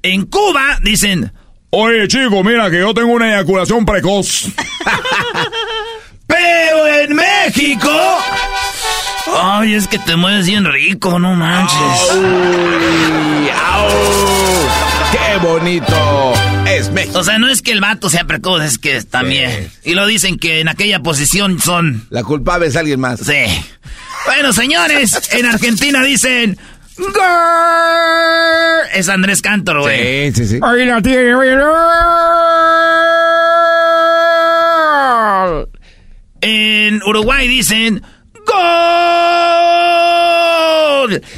En Cuba dicen, Oye, chico, mira que yo tengo una eyaculación precoz. pero en México... Ay, es que te mueves bien rico, no manches. Uy, au. ¡Qué bonito! Es México. O sea, no es que el vato sea precoz, es que también. Y lo dicen que en aquella posición son. La culpable es alguien más. Sí. Bueno, señores, en Argentina dicen. Girl. Es Andrés Cantor, güey. Sí, sí, sí. Ahí la tiene, güey. En Uruguay dicen. ¡Gol!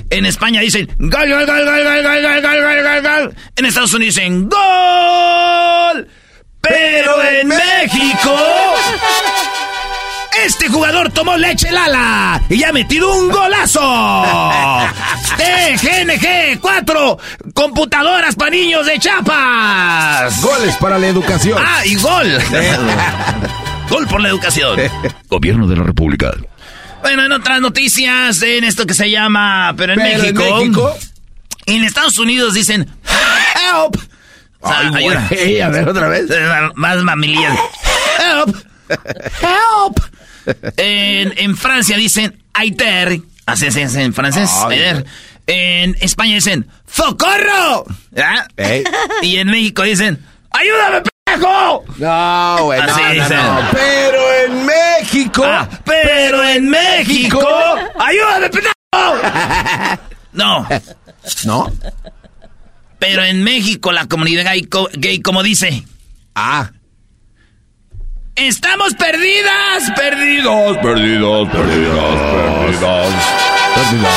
En España dicen gol, gol, gol, gol, gol, gol, gol, gol, gol, gol, gol. En Estados Unidos dicen gol. Pero en México este jugador tomó leche Lala y ha metido un golazo. <laughs> TGNG 4 computadoras para niños de Chapas. Goles para la educación. Ah, y gol. <laughs> gol por la educación. Gobierno de la República. Bueno, en otras noticias, en esto que se llama, pero en Pero en México. México. En Estados Unidos dicen, help. O sea, Ay, ayuda. a ver otra vez. <laughs> Más mamilías. Help. Help. En, en Francia dicen, aiter. Así dice en francés. Aiter. En España dicen, ¡socorro! <laughs> Y en México dicen, ¡ayúdame, pendejo! No, güey, no, Así no. Pero en México. Ah, pero en México, ¡ayúdame, pendejo! <laughs> No. ¿No? Pero en México la comunidad gay, gay como dice, Ah. ¡Estamos perdidas! Perdidos, perdidos, perdidos, perdidos.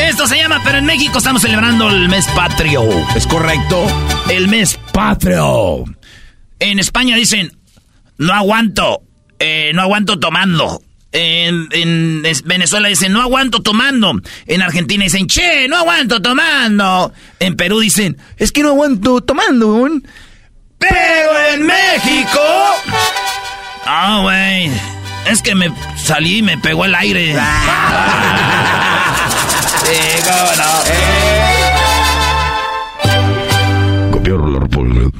Esto se llama, pero en México estamos celebrando el mes patrio. ¿Es correcto? El mes patrio. En España dicen, no aguanto, eh, no aguanto tomando. En, en Venezuela dicen, no aguanto tomando. En Argentina dicen, che, no aguanto tomando. En Perú dicen, es que no aguanto tomando. Pero en México... Ah, güey. Es que me salí y me pegó el aire. <laughs> Sí, cómo no. República.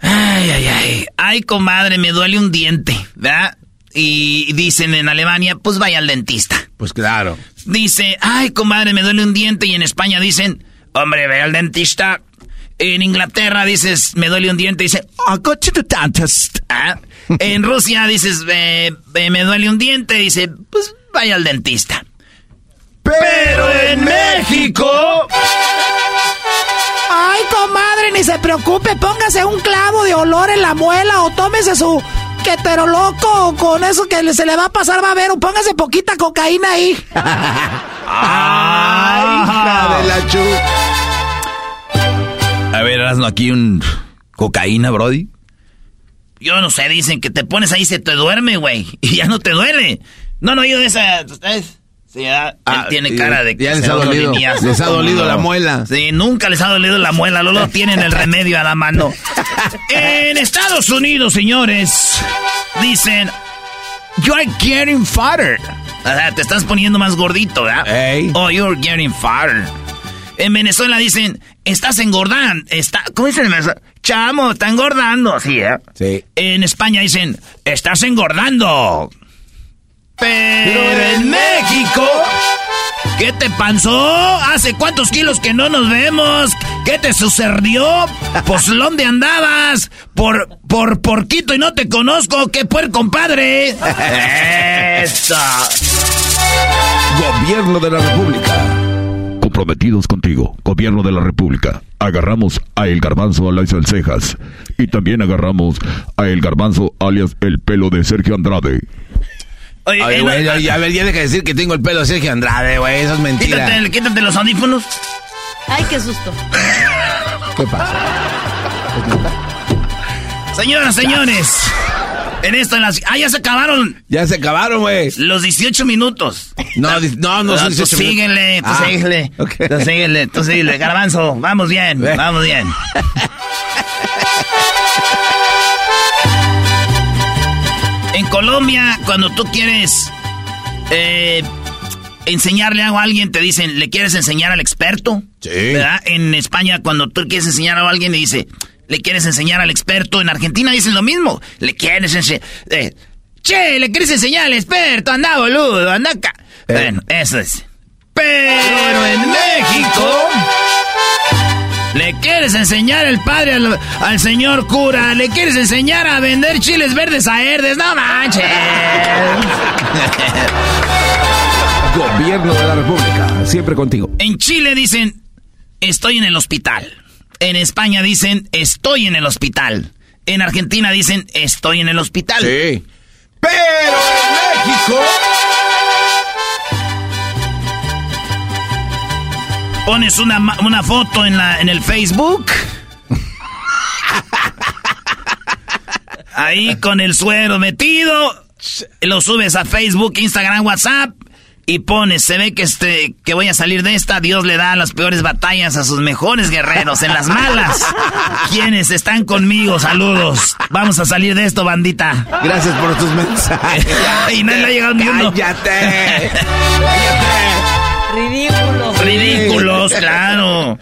Ay, ay, ay. Ay, comadre, me duele un diente, ¿verdad? Y dicen en Alemania, pues vaya al dentista. Pues claro. Dice, ay, comadre, me duele un diente. Y en España dicen, hombre, ve al dentista. En Inglaterra dices, me duele un diente. Dice, oh, go to the dentist. ¿Ah? En Rusia dices, "Eh, eh, me duele un diente. Dice, pues vaya al dentista. Pero en México... Ay, comadre, ni se preocupe, póngase un clavo de olor en la muela o tómese su quetero loco con eso que se le va a pasar, va a ver, o póngase poquita cocaína ahí. <laughs> Ay, hija de la chu. A ver, hazlo aquí un cocaína, Brody. Yo no sé, dicen que te pones ahí y se te duerme, güey. <laughs> Y ya no te duele. No, no, yo de esa. ¿sabes? Sí, ya, Ah, él tiene y- cara de que ya les se ha dolido. Les ha ¿cómo dolido la muela. Sí, nunca les ha dolido la muela, Lolo <laughs> tienen el remedio a la mano. En Estados Unidos, señores, dicen, you're getting fatter. O sea, te estás poniendo más gordito, ¿verdad? Oh, you're getting fatter. En Venezuela dicen, estás engordando. Está, ¿Cómo dicen? Chamo, está engordando. Sí, ¿eh? Sí. En España dicen, estás engordando. Pero en México, ¿qué te pasó? ¿Hace cuántos kilos que no nos vemos? ¿Qué te sucedió? Pues ¿dónde andabas? Por, por, por Quito y no te conozco. ¡Qué puer compadre! <laughs> Eso. Gobierno de la República. Comprometidos contigo, Gobierno de la República. Agarramos a El Garbanzo alias El Cejas. Y también agarramos a El Garbanzo alias El Pelo de Sergio Andrade. Oye, Oye, eh, güey, no- ya, a ver, ya deja de decir que tengo el pelo de Sergio Andrade, güey. Eso es mentira. Quítate, quítate los audífonos. Ay, qué susto. ¿Qué pasa? Señoras, señores. En esto, en las... Ah, ya se acabaron Ya se acabaron, güey. los 18 minutos. No, no, no son tú 18 minutos. síguele, tú Ah, síguele. ok. Tú síguele, tú síguele. Garbanzo, vamos bien, vamos bien. <laughs> En Colombia, cuando tú quieres eh, enseñarle algo a alguien, te dicen, ¿le quieres enseñar al experto? Sí. ¿Verdad? En España, cuando tú quieres enseñar algo a alguien, le dice, ¿le quieres enseñar al experto? En Argentina dicen lo mismo. ¿Le quieres enseñar? che, ¿le quieres enseñar al experto? Anda, boludo, anda acá. Bueno, eso es. Pero en México... ¿Le quieres enseñar el padre al, al señor cura? ¿Le quieres enseñar a vender chiles verdes a Herdes? ¡No manches! Gobierno de la República. Siempre contigo. En Chile dicen, estoy en el hospital. En España dicen, estoy en el hospital. En Argentina dicen, estoy en el hospital. Sí. Pero en México. Pones una, una foto en, la, en el Facebook. Ahí con el suero metido. Lo subes a Facebook, Instagram, WhatsApp. Y pones, se ve que este, que voy a salir de esta, Dios le da las peores batallas a sus mejores guerreros, en las malas. <laughs> Quienes están conmigo, saludos. Vamos a salir de esto, bandita. Gracias por tus mensajes. <laughs> y no le ha llegado ni uno. Cállate. Ridículo. <laughs> Ridículos, claro.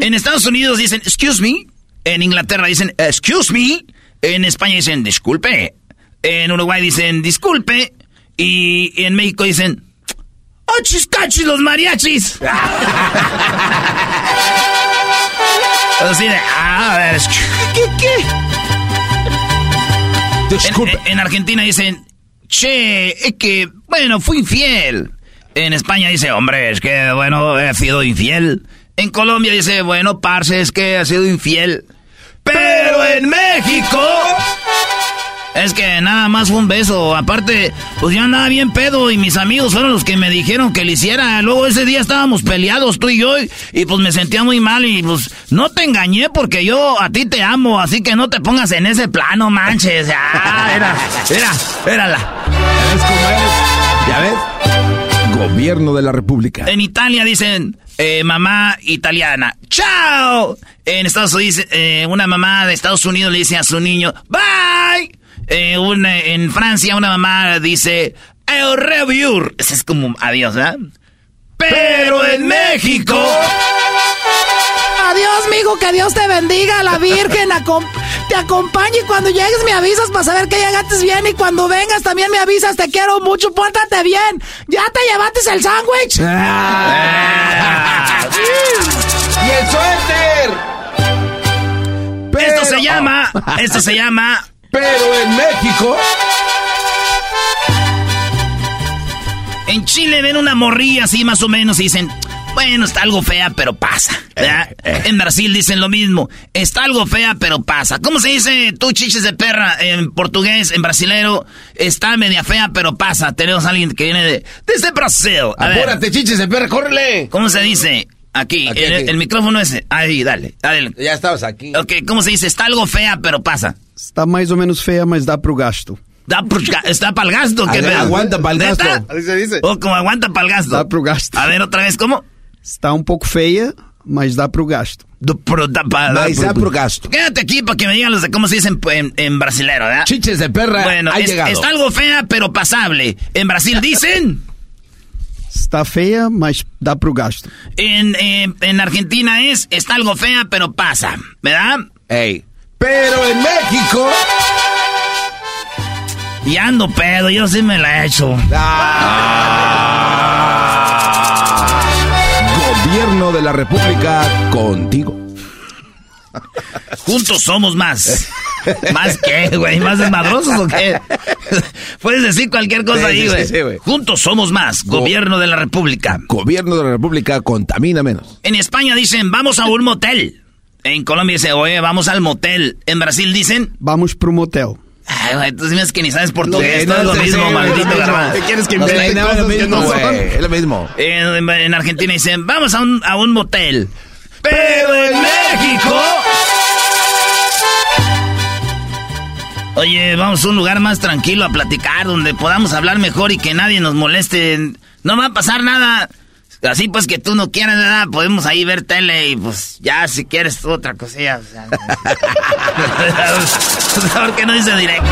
En Estados Unidos dicen, excuse me. En Inglaterra dicen, excuse me. En España dicen, disculpe. En Uruguay dicen, disculpe. Y en México dicen, ¡Ochis cachis los mariachis! Así de, ah, a ver, ¿qué, qué? En, en Argentina dicen, che, es que, bueno, fui infiel. En España dice, hombre, es que, bueno, he sido infiel. En Colombia dice, bueno, parce, es que he sido infiel. Pero en México... Es que nada más fue un beso. Aparte, pues yo andaba bien pedo y mis amigos fueron los que me dijeron que lo hiciera. Luego ese día estábamos peleados tú y yo y, pues me sentía muy mal y pues no te engañé porque yo a ti te amo, así que no te pongas en ese plano, manches. Ya, era, era, érala. ¿Ves cómo eres? ¿Ya ves? Gobierno de la República. En Italia dicen eh, mamá italiana, ¡chao! En Estados Unidos, eh, una mamá de Estados Unidos le dice a su niño, ¡bye! Eh, una- en Francia una mamá dice, ¡au revoir! Ese es como adiós, ¿verdad? Pero en México... Adiós, mijo, que Dios te bendiga, la Virgen acom- te acompañe y cuando llegues me avisas para saber que llegaste bien y cuando vengas también me avisas, te quiero mucho, pórtate bien. ¿Ya te llevaste el sándwich? <laughs> ¡Y el suéter! esto se llama, esto se llama... Pero en México... En Chile ven una morrilla así más o menos y dicen, bueno, está algo fea, pero pasa. ¿verdad? En Brasil dicen lo mismo, está algo fea, pero pasa. ¿Cómo se dice tú, chiches de perra, en portugués, en brasilero? Está media fea, pero pasa. Tenemos a alguien que viene de, desde Brasil. A ver, Apúrate, chiches de perra, córrele. ¿Cómo se dice? Aquí, Aquí, el, aquí. el micrófono ese. Ahí, dale, dale. Ya estabas aquí. Ok, ¿cómo se dice? Está algo fea, pero pasa. Está mais ou menos feia, mas dá pro gasto. Está, para el gasto, ¿qué Aguanta para el gasto. Así se dice. O como aguanta para el gasto. Da pro gasto. A ver, otra vez, ¿cómo? Está un poco feia, mas dá pro gasto. Do, pro, da, pa, mas dá pro gasto. Quédate aquí para que me digan los de cómo se dice en, en, brasilero, ¿verdad? Chiches de perra. Bueno, es, está algo fea, pero pasable. En Brasil dicen. Está fea, mas dá pro gasto. En, eh, en Argentina es, está algo fea, pero pasa, ¿verdad? Ey. Pero en México. Y ando pedo, yo sí me la he hecho. Ah. Gobierno de la República contigo. Juntos somos más. ¿Más qué, güey? ¿Más desmadrosos o qué? Puedes decir cualquier cosa ahí, güey. Juntos somos más. Gobierno de la República. Gobierno de la República contamina menos. En España dicen, vamos a un motel. En Colombia dicen, oye, vamos al motel. En Brasil dicen... Vamos pro motel. Ay, güey, tú dices que ni sabes portugués. No, es lo mismo, maldito garbanzo. ¿Qué quieres que invente no, es lo mismo, güey. Es lo mismo. En, en, Argentina dicen, vamos a un, a un motel. Pero en México... Oye, vamos a un lugar más tranquilo a platicar, donde podamos hablar mejor y que nadie nos moleste. No va a pasar nada. Así pues que tú no quieras nada, podemos ahí ver tele y pues ya si quieres otra cosilla. O sea, <laughs> ¿Por qué no dice directo?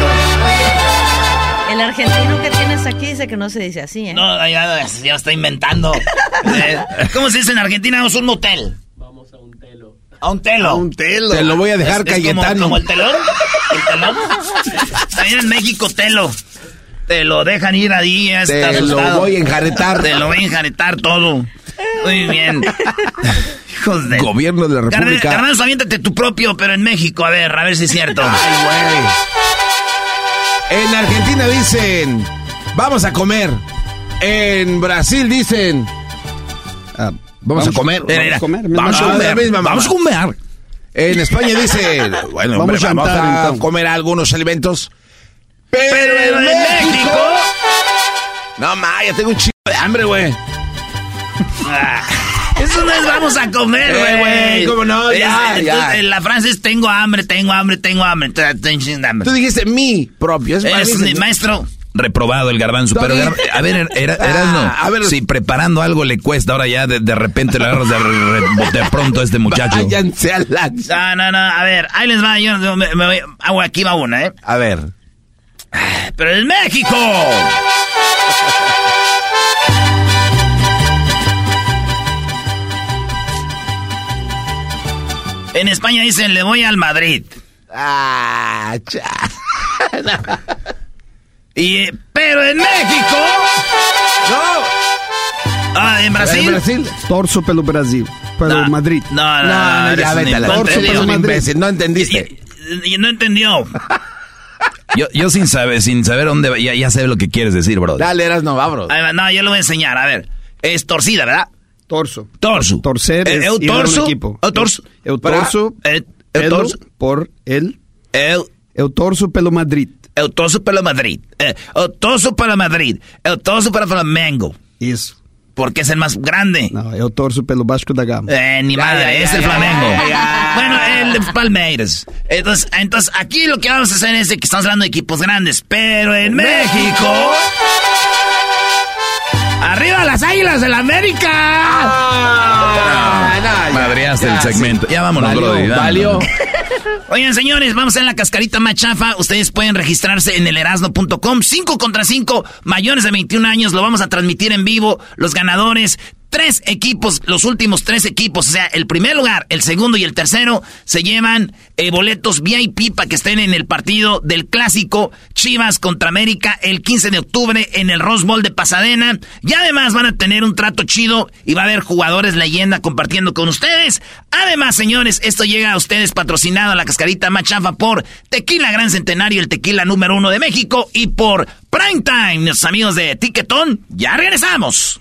El argentino que tienes aquí dice que no se dice así, ¿eh? No, ya, ya está inventando. Eh, ¿Cómo se dice en Argentina? Vamos a un motel. Vamos a un telo. A un telo. A un telo. Te lo voy a dejar es, Cayetano. como, el telón. El telón. También en México, telo. Te lo dejan ir ahí. Te lo voy a enjaretar. Te lo voy a enjaretar todo. Muy bien. <laughs> Hijos de... Gobierno de la República. Garbanzo, aviéntate tu propio, pero en México. A ver, a ver si es cierto. Ay, güey. En Argentina dicen, vamos a comer. En Brasil dicen, ah, vamos, a comer. Vamos a comer. Vamos a comer. Vamos a comer. En España dicen, bueno, vamos, hombre, vamos a comer algunos alimentos. Pero, en, México... No, ma, ya tengo un chico de hambre, güey. Eso no es vamos a comer, Eh, güey, ¿cómo no? Ya, Es- ya. En la frase es tengo hambre, tengo hambre, tengo hambre. tengo hambre. Tú dijiste mi propio. Es, Es mi maestro. Reprobado el garbanzo. Pero, gar- a ver, era, Erasno, Ah, a ver. si preparando algo le cuesta, ahora ya de, de repente le agarras de, re- de pronto a este muchacho. Váyanse a la... No, no, no. A ver, ahí les va. Yo me, me voy. ah, aquí va una, ¿eh? A ver. Pero en México. En España dicen, le voy al Madrid. Ah, cha. Y, pero en México. No. Ah, en Brasil. En Brasil. Torço pelo Brasil. Pelo No. Madrid. No, no, No, no, eres ya un vete a la... imbécil. Torso, pero imbécil. imbécil, no entendiste. Y, y no entendió. <laughs> Yo, yo sin saber, sin saber dónde va, ya, ya sé lo que quieres decir, bro. Dale, eras no, va, no, yo lo voy a enseñar. A ver. Es torcida, ¿verdad? Torso. Torso. Torcer Eh, es un torso. equipo. Eu torso. Eh, pelo torço. por el... Eu, Eu torço pelo Madrid. eu torço pelo Madrid. Eh, eu torço para Madrid. Eu torço para Flamengo. Isso. Porque es el más grande. Não, eu torço pelo Vasco da Gama. Eh, ni madre, ya, es ya, el ya, Flamengo. ya, ya. Bueno, el de Palmeiras. Entonces, entonces, aquí lo que vamos a hacer es de que estamos hablando de equipos grandes, pero en México... ¡Arriba las águilas del América! Ah, no, Madreaste el segmento. sí. Ya vámonos, Valió, Brody, vámonos. Valió. Oigan, señores, vamos a la cascarita más chafa. Ustedes pueden registrarse en el erasno.com. 5 contra 5, mayores de 21 años. Lo vamos a transmitir en vivo. Los ganadores, tres equipos, los últimos tres equipos, o sea, el primer lugar, el segundo y el tercero, se llevan eh, boletos VIP para que estén en el partido del clásico Chivas contra América el 15 de octubre en el Rose Bowl de Pasadena. Y además van a tener un trato chido y va a haber jugadores leyenda compartiendo con ustedes. Además, señores, esto llega a ustedes patrocinado a la cascarita más chafa por Tequila Gran Centenario, el tequila número uno de México, y por Prime Time, nuestros amigos de Tiquetón. Ya regresamos.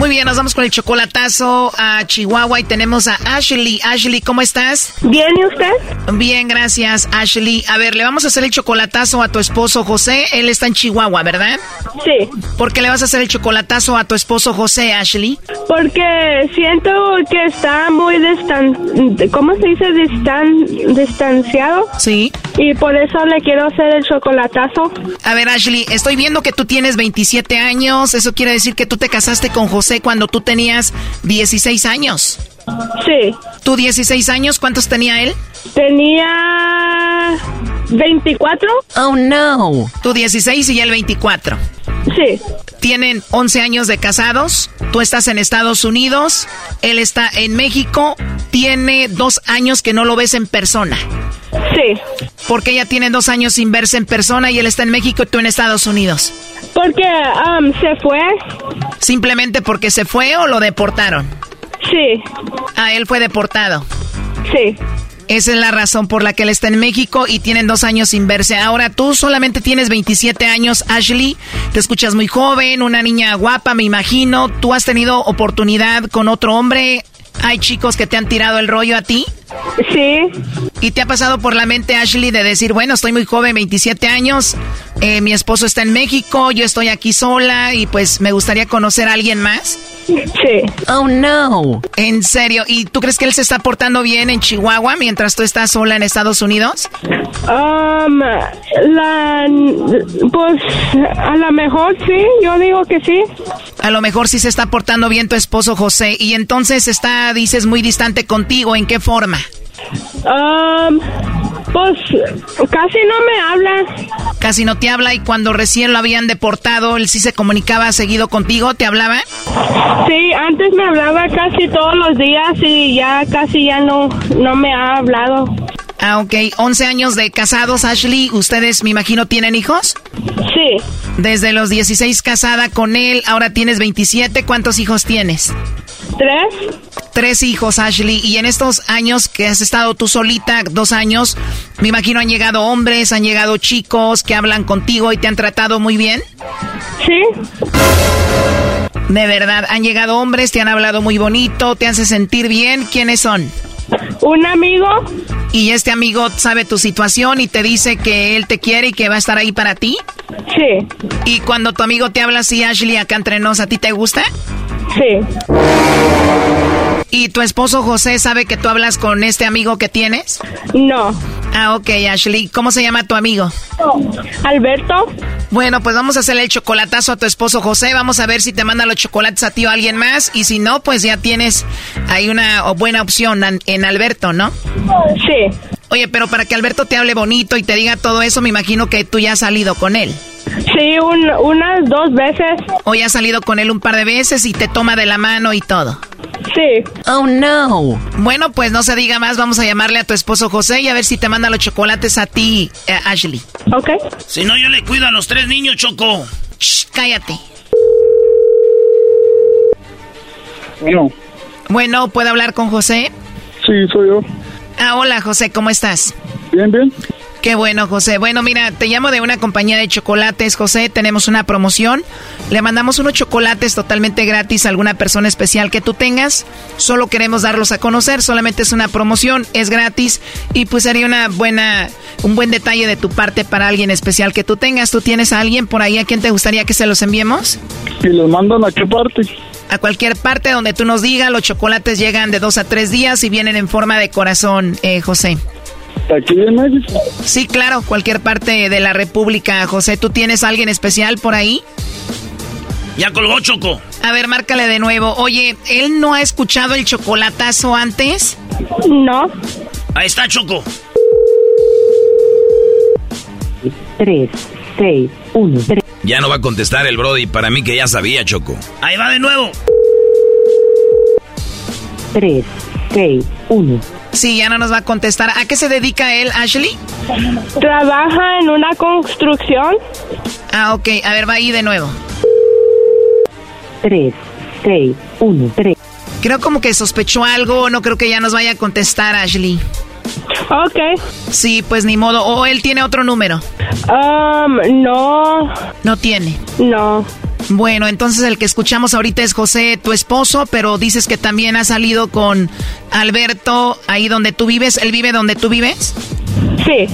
Muy bien, nos vamos con el chocolatazo a Chihuahua y tenemos a Ashley. Ashley, ¿cómo estás? Bien, ¿y usted? Bien, gracias, Ashley. A ver, le vamos a hacer el chocolatazo a tu esposo José. Él está en Chihuahua, ¿verdad? Sí. ¿Por qué le vas a hacer el chocolatazo a tu esposo José, Ashley? Porque siento que está muy distan... ¿Cómo se dice? Distan... distanciado. Sí. Y por eso le quiero hacer el chocolatazo. A ver, Ashley, estoy viendo que tú tienes 27 años. Eso quiere decir que tú te casaste con José cuando tú tenías 16 años. Sí. ¿Tú 16 años? ¿Cuántos tenía él? Tenía 24. Oh, no. Tú 16 y él 24. Sí. Tienen 11 años de casados. Tú estás en Estados Unidos. Él está en México. Tiene dos años que no lo ves en persona. Sí. Porque ella tiene dos años sin verse en persona y él está en México y tú en Estados Unidos. Porque um, se fue. ¿Simplemente porque se fue o lo deportaron? Sí. Ah, él fue deportado. Sí. Esa es la razón por la que él está en México y tienen dos años sin verse. Ahora tú solamente tienes 27 años, Ashley. Te escuchas muy joven, una niña guapa, me imagino. ¿Tú has tenido oportunidad con otro hombre? ¿Hay chicos que te han tirado el rollo a ti? Sí. ¿Y te ha pasado por la mente, Ashley, de decir, bueno, estoy muy joven, 27 años, eh, mi esposo está en México, yo estoy aquí sola y pues me gustaría conocer a alguien más? Sí. Oh, no. ¿En serio? ¿Y tú crees que él se está portando bien en Chihuahua mientras tú estás sola en Estados Unidos? Um, la, pues a lo mejor sí, yo digo que sí. A lo mejor sí se está portando bien tu esposo José y entonces está, dices, muy distante contigo. ¿En qué forma? Um, pues casi no me habla. Casi no te habla y cuando recién lo habían deportado, él sí se comunicaba seguido contigo, ¿te hablaba? Sí, antes me hablaba casi todos los días y ya casi ya no, no me ha hablado. Ah, ok. 11 años de casados, Ashley. ¿Ustedes, me imagino, tienen hijos? Sí. Desde los 16 casada con él, ahora tienes 27. ¿Cuántos hijos tienes? Tres. Tres hijos, Ashley. Y en estos años que has estado tú solita, dos años, me imagino han llegado hombres, han llegado chicos que hablan contigo y te han tratado muy bien. Sí. De verdad, han llegado hombres, te han hablado muy bonito, te hace sentir bien. ¿Quiénes son? Un amigo. ¿Y este amigo sabe tu situación y te dice que él te quiere y que va a estar ahí para ti? Sí. ¿Y cuando tu amigo te habla así, Ashley, acá entre nos, ¿a ti te gusta? Sí. ¿Y tu esposo José sabe que tú hablas con este amigo que tienes? No. Ah, ok, Ashley. ¿Cómo se llama tu amigo? Alberto. Bueno, pues vamos a hacerle el chocolatazo a tu esposo José. Vamos a ver si te manda los chocolates a ti o a alguien más. Y si no, pues ya tienes ahí una buena opción en Alberto, ¿no? Sí. Oye, pero para que Alberto te hable bonito y te diga todo eso, me imagino que tú ya has salido con él. Sí, unas dos veces. O ya has salido con él un par de veces y te toma de la mano y todo. Sí. Oh, no. Bueno, pues no se diga más. Vamos a llamarle a tu esposo José y a ver si te manda los chocolates a ti, eh, Ashley. Ok. Si no, yo le cuido a los tres niños, Choco. Shh, cállate. Bueno. Bueno, ¿puedo hablar con José? Sí, soy yo. Ah, hola, José, ¿cómo estás? Bien, bien. Qué bueno, José. Bueno, mira, te llamo de una compañía de chocolates, José. Tenemos una promoción. Le mandamos unos chocolates totalmente gratis a alguna persona especial que tú tengas. Solo queremos darlos a conocer. Solamente es una promoción, es gratis y pues sería una buena, un buen detalle de tu parte para alguien especial que tú tengas. ¿Tú tienes a alguien por ahí a quien te gustaría que se los enviemos? ¿Y los mandan a qué parte? A cualquier parte donde tú nos digas. Los chocolates llegan de dos a tres días y vienen en forma de corazón, eh, José. ¿Aquí en México? Sí, claro, cualquier parte de la República. José, ¿tú tienes alguien especial por ahí? Ya colgó Choco. A ver, márcale de nuevo. Oye, ¿él no ha escuchado el chocolatazo antes? No. Ahí está Choco. 3, 6, 1, 3. Ya no va a contestar el Brody. Para mí que ya sabía, Choco. Ahí va de nuevo. 3, 6, 1. Sí, ya no nos va a contestar. ¿A qué se dedica él, Ashley? Trabaja en una construcción. Ah, ok. A ver, va ahí de nuevo. 3, 6, 1, 3. Creo como que sospechó algo. No creo que ya nos vaya a contestar, Ashley. Ok. Sí, pues ni modo. ¿O él tiene otro número? Um, no. No tiene. No. Bueno, entonces el que escuchamos ahorita es José, tu esposo, pero dices que también ha salido con Alberto ahí donde tú vives. ¿Él vive donde tú vives? Sí.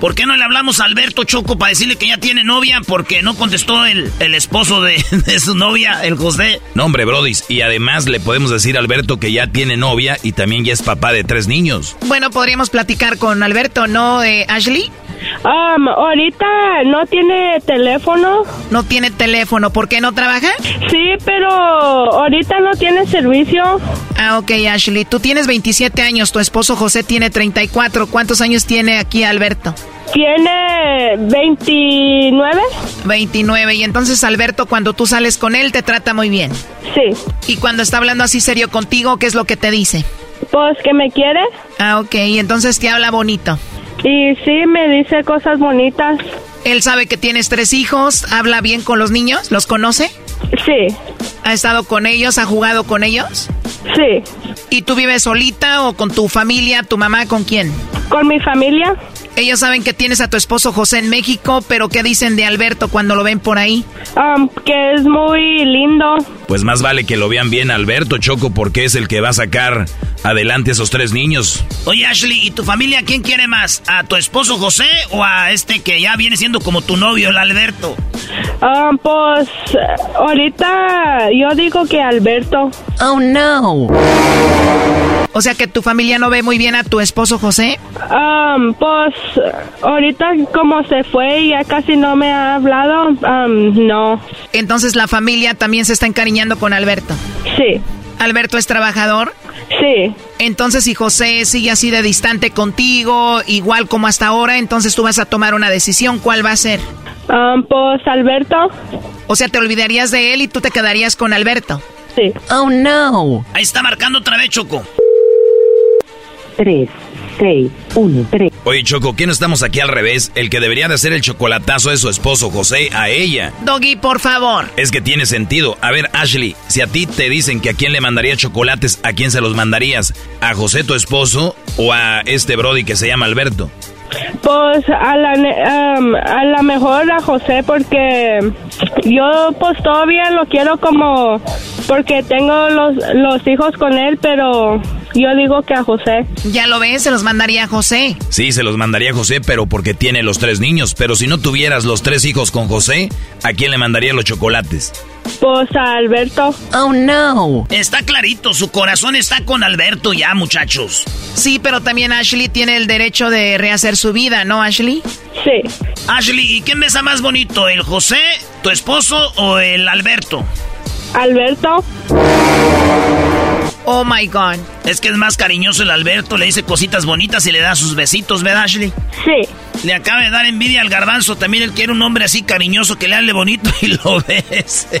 ¿Por qué no le hablamos a Alberto Choco para decirle que ya tiene novia? Porque no contestó el, el esposo de, <laughs> de, su novia, el José. No, hombre, Brodis. Y además le podemos decir a Alberto que ya tiene novia y también ya es papá de tres niños. Bueno, podríamos platicar con Alberto, ¿no, eh, Ashley? Um, ahorita no tiene teléfono. No tiene teléfono. ¿Por qué no trabaja? Sí, pero ahorita no tiene servicio. Ah, ok, Ashley. Tú tienes 27 años, tu esposo José tiene 34. ¿Cuántos años tiene aquí Alberto? Tiene 29. 29. Y entonces Alberto, cuando tú sales con él, te trata muy bien. Sí. Y cuando está hablando así serio contigo, ¿qué es lo que te dice? Pues que me quiere. Ah, ok. Y entonces te habla bonito. Y sí, me dice cosas bonitas. Él sabe que tienes tres hijos, habla bien con los niños, ¿los conoce? Sí. ¿Ha estado con ellos, ha jugado con ellos? Sí. ¿Y tú vives solita o con tu familia, tu mamá, con quién? Con mi familia. Ellos saben que tienes a tu esposo José en México, pero ¿qué dicen de Alberto cuando lo ven por ahí? Um, que es muy lindo. Pues más vale que lo vean bien Alberto Choco porque es el que va a sacar adelante a esos tres niños. Oye Ashley, ¿y tu familia quién quiere más? ¿A tu esposo José o a este que ya viene siendo como tu novio, el Alberto? Um, pues ahorita yo digo que Alberto. Oh no. O sea que tu familia no ve muy bien a tu esposo José. Um, pues ahorita como se fue y ya casi no me ha hablado, um, no. Entonces la familia también se está encariñando con Alberto. Sí. ¿Alberto es trabajador? Sí. Entonces si José sigue así de distante contigo, igual como hasta ahora, entonces tú vas a tomar una decisión. ¿Cuál va a ser? Um, pues Alberto. O sea, te olvidarías de él y tú te quedarías con Alberto. Sí. Oh no. Ahí está marcando otra vez Choco. 3, 6, 1, 3. Oye, Choco, ¿qué no estamos aquí al revés? El que debería de hacer el chocolatazo es su esposo, José, a ella. Doggy, por favor. Es que tiene sentido. A ver, Ashley, si a ti te dicen que a quién le mandaría chocolates, ¿a quién se los mandarías? ¿A José, tu esposo, o a este Brody que se llama Alberto? Pues a la, um, a la mejor a José porque yo pues todavía lo quiero como porque tengo los, los hijos con él, pero yo digo que a José. Ya lo ves, se los mandaría a José. Sí, se los mandaría a José, pero porque tiene los tres niños. Pero si no tuvieras los tres hijos con José, ¿a quién le mandaría los chocolates? Pues a Alberto. Oh no. Está clarito, su corazón está con Alberto ya, muchachos. Sí, pero también Ashley tiene el derecho de rehacer su vida, ¿no, Ashley? Sí. Ashley, ¿y quién besa más bonito, el José, tu esposo o el Alberto? Alberto. Oh my God. Es que es más cariñoso el Alberto, le dice cositas bonitas y le da sus besitos, ¿verdad, Ashley? Sí. Le acaba de dar envidia al garbanzo, también él quiere un hombre así cariñoso que le hable bonito y lo <laughs> bese.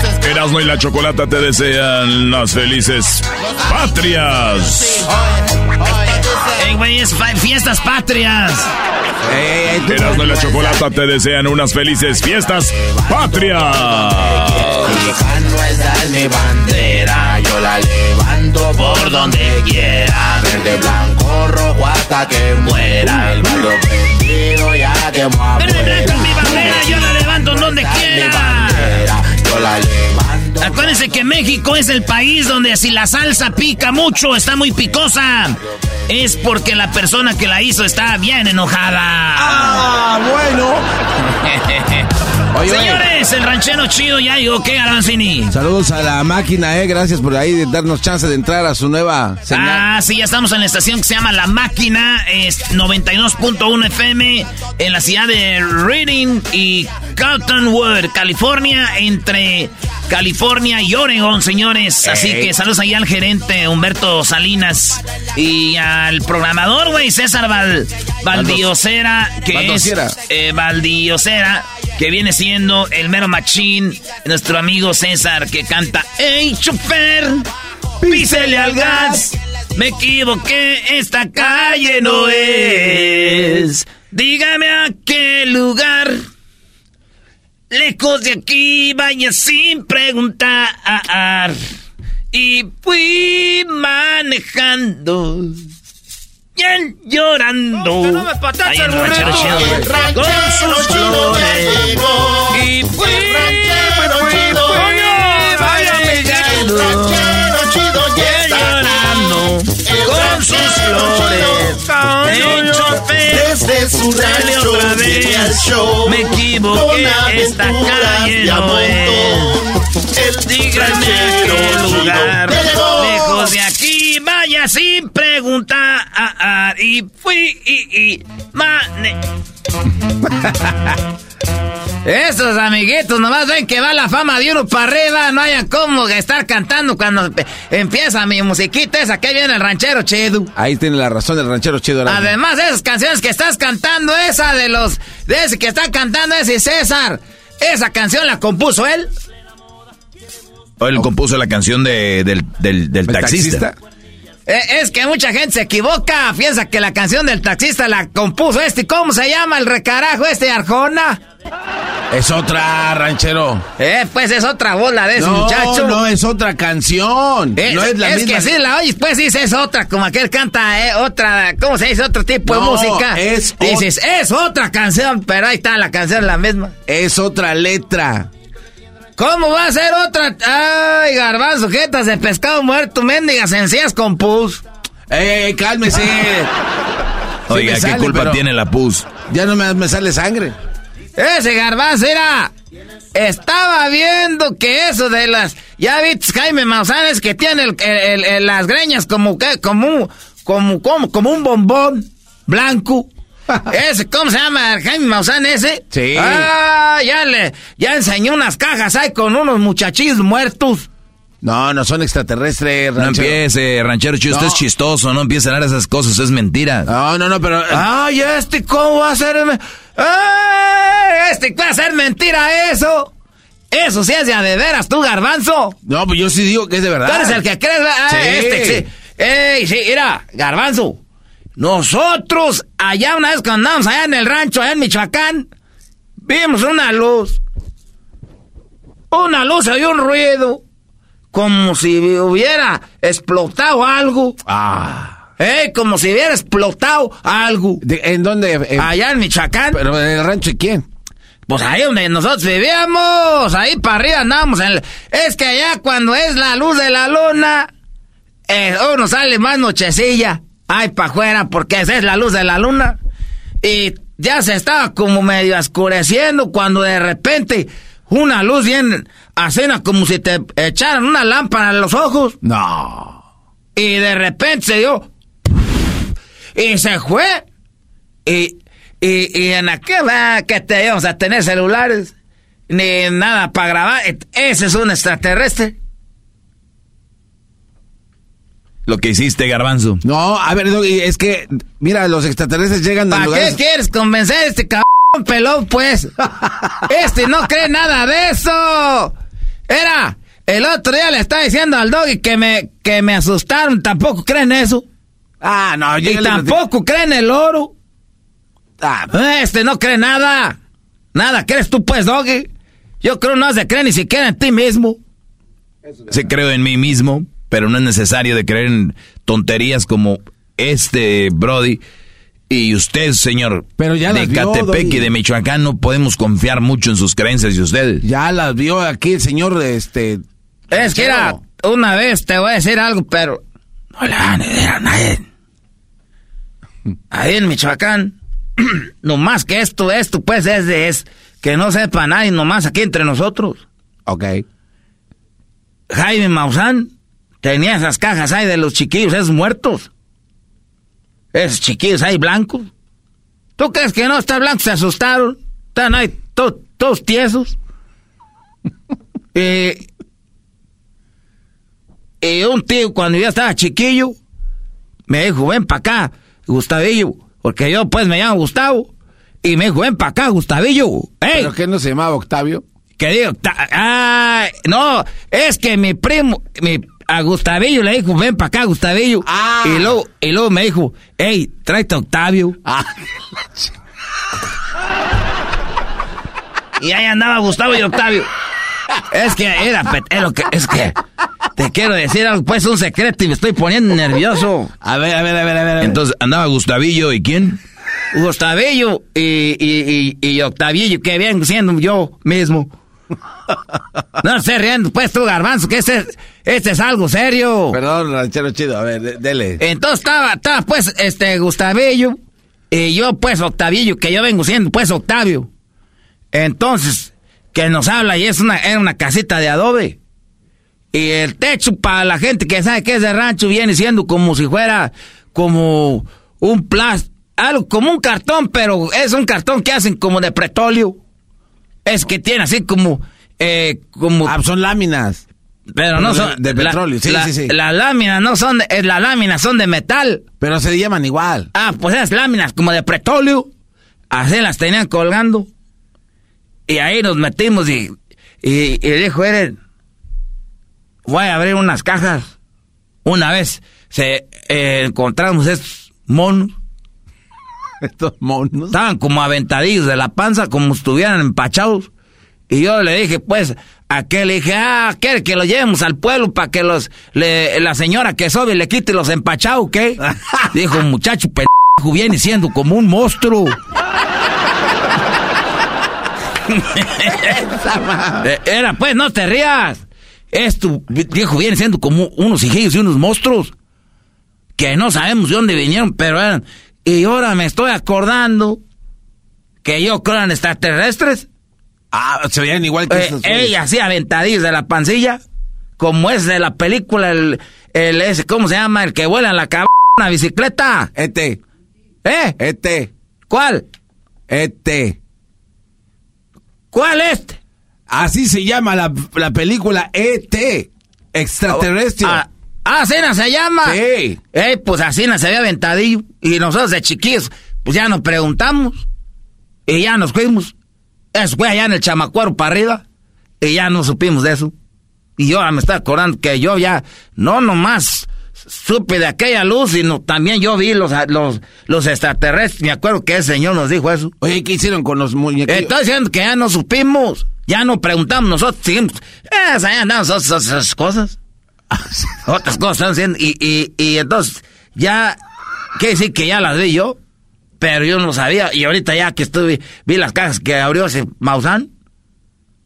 Erasmo y la Chocolata te desean las felices patrias. Ey, güey, es fiestas patrias. Erasmo y la Chocolata te desean unas felices fiestas patrias. Esa es mi bandera, yo la levanto por donde quiera. Verde, blanco, rojo hasta que muera. El barrio prendido ya quemó. Verde, blanco, mi bandera, yo la levanto donde quiera. Yo la. Acuérdense que México es el país donde si la salsa pica mucho, está muy picosa, es porque la persona que la hizo está bien enojada. Ah, bueno. <laughs> Oye, oye. Señores, el ranchero chido ya llegó, ¿qué, Arancini? Saludos a la máquina, eh. Gracias por ahí de darnos chance de entrar a su nueva señal. Ah, sí, ya estamos en la estación que se llama La Máquina, es 92.1 FM, en la ciudad de Reading y Cottonwood, California, entre California y Oregon, señores. Así Ey. que saludos ahí al gerente Humberto Salinas y al programador, güey, César Val, Valdiosera, que es eh, Valdiosera, que viene siendo el mero machín, nuestro amigo César, que canta ¡Ey, chofer! ¡Písele al gas! Me equivoqué, esta calle no es. Dígame a qué lugar. Lejos de aquí, vaya sin preguntar. Y fui manejando. Y él llorando. Ahí ranchero chido, Con sus. Y fui, fui, fui. Con sus flores. Desde su rancho otra viene al vez. show Me equivoqué, esta calle no es. El Díganme qué lugar. Lejos de aquí, vaya sin preguntar. ah, ah, y fui y, y mane. <laughs> Esos amiguitos nomás ven que va la fama de uno para arriba, no hayan como estar cantando cuando empieza mi musiquita esa que viene el ranchero chido. Ahí tiene la razón el ranchero chido. Además, esas canciones que estás cantando, esa de los. de ese que está cantando ese César, esa canción la compuso él. Él compuso la canción de, del, del, del ¿El taxista. Eh, es que mucha gente se equivoca, piensa que la canción del taxista la compuso este. ¿Cómo se llama el recarajo este Arjona? Es otra, ranchero. Eh, pues es otra bola de ese no, muchacho. no, es otra canción. Eh, no es la misma. que sí la oyes, pues dices es otra, como aquel canta eh, otra, ¿cómo se dice? Otro tipo No, de música. es dices, es otra canción, pero ahí está la canción la misma. Es otra letra. ¿Cómo va a ser otra? Ay, garbanzo, jetas de pescado muerto, mendigas encías con pus. ¡Ey, ey, cálmese! Sí Oiga, ¿qué sale, culpa tiene la pus? Ya no me, me sale sangre. Ese garbanzo era. Estaba viendo que eso de las. Ya viste, Jaime Maussanes, que tiene el- el- el- las greñas como que, como un, como, como, como un bombón blanco. Ese, ¿cómo se llama? Jaime Maussan ese. Sí. Ah, ya le, ya enseñó unas cajas ahí con unos muchachillos muertos. No, no son extraterrestres, No ranchero. empiece, ranchero chido, usted No. es chistoso, no empiece a dar esas cosas, es mentira. No, no, no, pero... Ay, este, ¿cómo va a ser? Ay, este, va a ser mentira eso. Eso sí es de de veras, tú, garbanzo. No, pues yo sí digo que es de verdad. Tú eres el que crees, ¿verdad? Sí. Este, sí. Ey, sí, mira, garbanzo. Nosotros, allá una vez cuando andábamos allá en el rancho, allá en Michoacán, vimos una luz. una luz y un ruido. Como si hubiera explotado algo. Ah. Eh, como si hubiera explotado algo. ¿En dónde? Allá en Michoacán. ¿Pero en el rancho de quién? Pues ahí donde nosotros vivíamos, ahí para arriba andamos. En el- es que allá cuando es la luz de la luna, eh, uno sale más nochecilla. Ay, para afuera, porque esa es la luz de la luna. Y ya se estaba como medio oscureciendo cuando de repente una luz bien acena como si te echaran una lámpara en los ojos. No. Y de repente se dio. Y se fue. Y, y, y en aquel ah, que te íbamos a tener celulares. Ni nada para grabar. Ese es un extraterrestre. Lo que hiciste, Garbanzo. No, a ver, Doggy, es que, mira, los extraterrestres llegan a ¿Para qué lugares... quieres convencer a este cabrón pelón, pues? <laughs> Este no cree nada de eso. Era, el otro día le estaba diciendo al doggy que me, que me asustaron. Tampoco creen eso. Ah, no, Y llégale- tampoco creen el oro. Ah, Este no cree nada. Nada, ¿crees tú, pues, doggy? Yo creo no has de creer ni siquiera en ti mismo. Sí creo en mí mismo, pero no es necesario de creer en tonterías como este Brody. Y usted, señor, Pero ya de vio, Catepec y de Michoacán, no podemos confiar mucho en sus creencias de ustedes. Ya las vio aquí el señor, este... Es que era, una vez te voy a decir algo, pero no le van a decir a nadie. <laughs> Ahí en Michoacán, <clears throat> nomás que esto, esto, pues es de es que no sepa nadie, nomás aquí entre nosotros. Ok. Jaime Maussan tenía esas cajas ahí de los chiquillos, esos muertos. Esos chiquillos ahí blancos. ¿Tú crees que no está blanco? Se asustaron. Están ahí to- todos tiesos. <laughs> y, y un tío, cuando yo estaba chiquillo, me dijo, ven para acá, Gustavillo. Porque yo pues me llamo Gustavo. Y me dijo, ven para acá, Gustavillo. ¡Ey! ¿Pero qué no se llamaba Octavio? Que digo, ah, no, es que mi primo, mi, a Gustavillo le dijo, ven para acá, Gustavillo. Ah. Y luego, y luego me dijo, hey, tráete a Octavio. Ah. Y ahí andaba Gustavo y Octavio. Es que era, es lo que, es que, te quiero decir algo, pues un secreto y me estoy poniendo nervioso. A ver, a ver, a ver, a ver. a ver. Entonces, andaba Gustavillo y quién? Gustavillo y, y, y, y Octavillo, que bien siendo yo mismo. <laughs> No estés riendo, pues tú, garbanzo, que este, este es algo serio. Perdón, ranchero chido, a ver, de- dele. Entonces estaba, estaba pues, este, Gustavillo, y yo, pues, Octavillo, que yo vengo siendo, pues, Octavio. Entonces, que nos habla, y es una, era una casita de adobe. Y el techo, para la gente que sabe que es de rancho, viene siendo como si fuera, como un plástico, algo como un cartón, pero es un cartón que hacen como de petróleo. Es que tiene así como, eh, como... Ah, son láminas. Pero no de- son... de la- petróleo, sí, la- sí, sí. Las láminas no son de... Las láminas son de metal. Pero se llaman igual. Ah, pues esas láminas como de petróleo. Así las tenían colgando. Y ahí nos metimos y... Y, y dijo, Eren... Voy a abrir unas cajas. Una vez se eh, encontramos estos monos. <laughs> Estos monos. Estaban como aventadillos de la panza, como estuvieran empachados. Y yo le dije, pues, a aquel le dije, ah, quiere que lo llevemos al pueblo para que los, le- la señora que sobe le quite los empachados, ¿qué? <laughs> Dijo, muchacho pendejo, viene siendo como un monstruo. Eh, Era, pues, no te rías. Esto, viejo, viene siendo como unos hijillos y unos monstruos. Que no sabemos de dónde vinieron, pero eran. Y ahora me estoy acordando que yo creo en extraterrestres. Ah, se veían igual que Eh, esos. ella así aventadillos de la pancilla, como es de la película, el, el ese, ¿cómo se llama? El que vuela en la cabana bicicleta. Este. ¿Eh? Este. ¿Cuál? Este. ¿Cuál este? Así se llama la, la película ET. Extraterrestre. Ah, ah, Cena se llama. Sí. Eh, pues así se había aventadillo. Y nosotros de chiquillos, pues ya nos preguntamos. Y ya nos fuimos. Eso fue allá en el chamacuaro para arriba. Y ya no supimos de eso. Y yo ahora me estoy acordando que yo ya, no nomás supe de aquella luz, sino también yo vi los, los, los extraterrestres. Me acuerdo que ese señor nos dijo eso. Oye, ¿qué hicieron con los muñequitos? Estoy diciendo que ya no supimos. Ya no preguntamos nosotros, seguimos. Eh, ahí andamos otras cosas. <laughs> otras cosas están haciendo. Y, y, y entonces, ya, quiere decir que ya las vi yo, pero yo no sabía. Y ahorita ya que estuve, vi las cajas que abrió ese Maussan.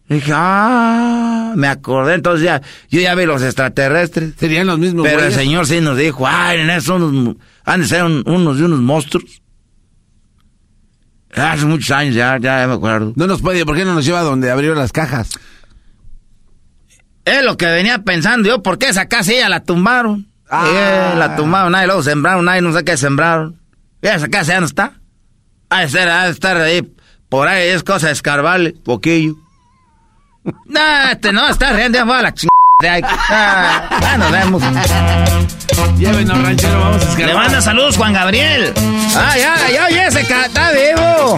Dije, ah, me acordé, entonces ya, yo ya vi los extraterrestres. Serían los mismos Pero el señor sí nos dijo, ay, en esos unos, han de ser un- unos de unos monstruos. Hace muchos años ya, ya me acuerdo. No nos puede, ¿por qué no nos lleva donde abrió las cajas? Es lo que venía pensando yo, ¿por qué esa casa ya la tumbaron? Ah. Eh, la tumbaron, nadie luego sembraron, nadie no sé qué sembraron. Y esa casa ya no está. Ha de, ser, ha de estar ahí, por ahí es cosa de escarbarle, poquillo. <laughs> No, este no, está riendo, ya fue a la chingada. de ahí. Ah, ya nos vemos. Llévenos, ranchero, vamos a escarbar. Le manda saludos Juan Gabriel. Ah, ya, ya, oye, ese ca- está vivo.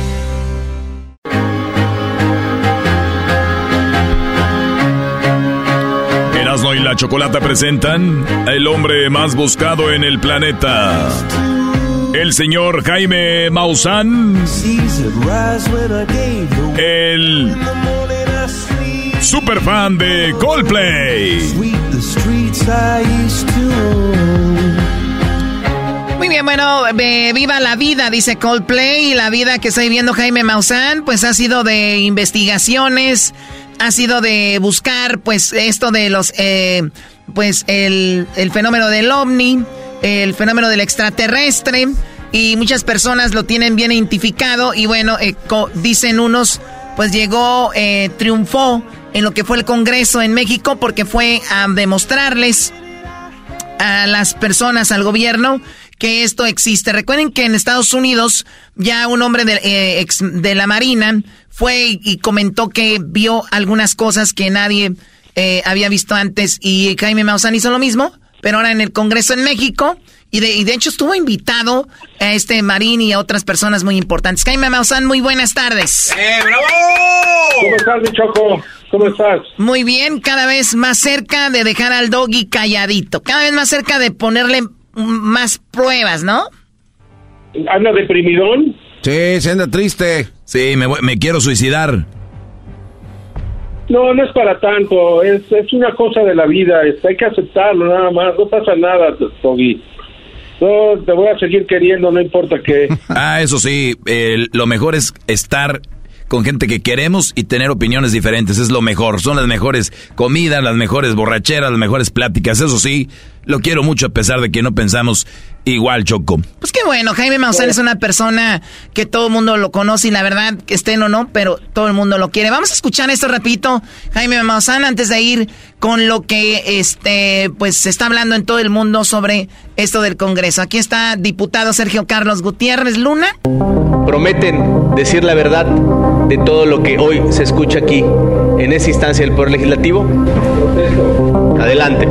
Y la Chocolata presentan el hombre más buscado en el planeta. El señor Jaime Maussan. El super fan de Coldplay. Muy bien, bueno, viva la vida, dice Coldplay, y la vida que está viviendo Jaime Maussan, pues ha sido de investigaciones, ha sido de buscar, pues, esto de los, eh, pues, el, el fenómeno del ovni, el fenómeno del extraterrestre, y muchas personas lo tienen bien identificado, y bueno, eh, dicen unos, pues llegó, eh, triunfó en lo que fue el Congreso en México, porque fue a demostrarles a las personas, al gobierno, que esto existe. Recuerden que en Estados Unidos ya un hombre de, eh, ex- de la Marina fue y, y comentó que vio algunas cosas que nadie eh, había visto antes y Jaime Maussan hizo lo mismo, pero ahora en el Congreso en México y de, y de hecho estuvo invitado a este marín y a otras personas muy importantes. Jaime Maussan, muy buenas tardes. ¿Cómo estás, mi Choco? ¿Cómo estás? Muy bien, cada vez más cerca de dejar al doggy calladito, cada vez más cerca de ponerle más pruebas, ¿no? ¿Anda deprimidón? Sí, se anda triste. Sí, me, voy- me quiero suicidar. No, no es para tanto. Es, es una cosa de la vida. es- hay que aceptarlo nada más. No pasa nada, Togi. No, te voy a seguir queriendo, no importa qué. <laughs> Ah, eso sí, eh, lo mejor es estar con gente que queremos y tener opiniones diferentes. Es lo mejor. Son las mejores comidas, las mejores borracheras, las mejores pláticas. Eso sí, lo quiero mucho a pesar de que no pensamos igual, Choco. Pues qué bueno, Jaime Maussan es una persona que todo el mundo lo conoce y la verdad, que estén o no, pero todo el mundo lo quiere. Vamos a escuchar esto rapidito, Jaime Maussan, antes de ir con lo que este pues se está hablando en todo el mundo sobre esto del Congreso. Aquí está diputado Sergio Carlos Gutiérrez Luna. prometen decir la verdad de todo lo que hoy se escucha aquí en esa instancia del Poder Legislativo? Adelante.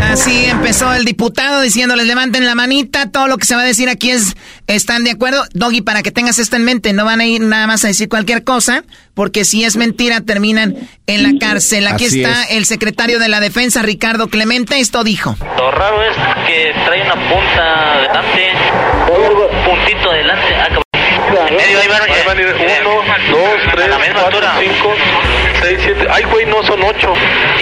Así empezó el diputado diciéndoles levanten la manita, todo lo que se va a decir aquí es están de acuerdo. Doggy, para que tengas esto en mente, no van a ir nada más a decir cualquier cosa, porque si es mentira terminan en la cárcel. Aquí Así está es. el secretario de la Defensa, Ricardo Clemente, esto dijo. Lo raro es que trae una punta adelante, un puntito adelante. Medio ahí van, Ahí van a ir uno, dos, tres, a la misma cuatro, altura. cinco, seis, siete. Ay, güey, no son ocho.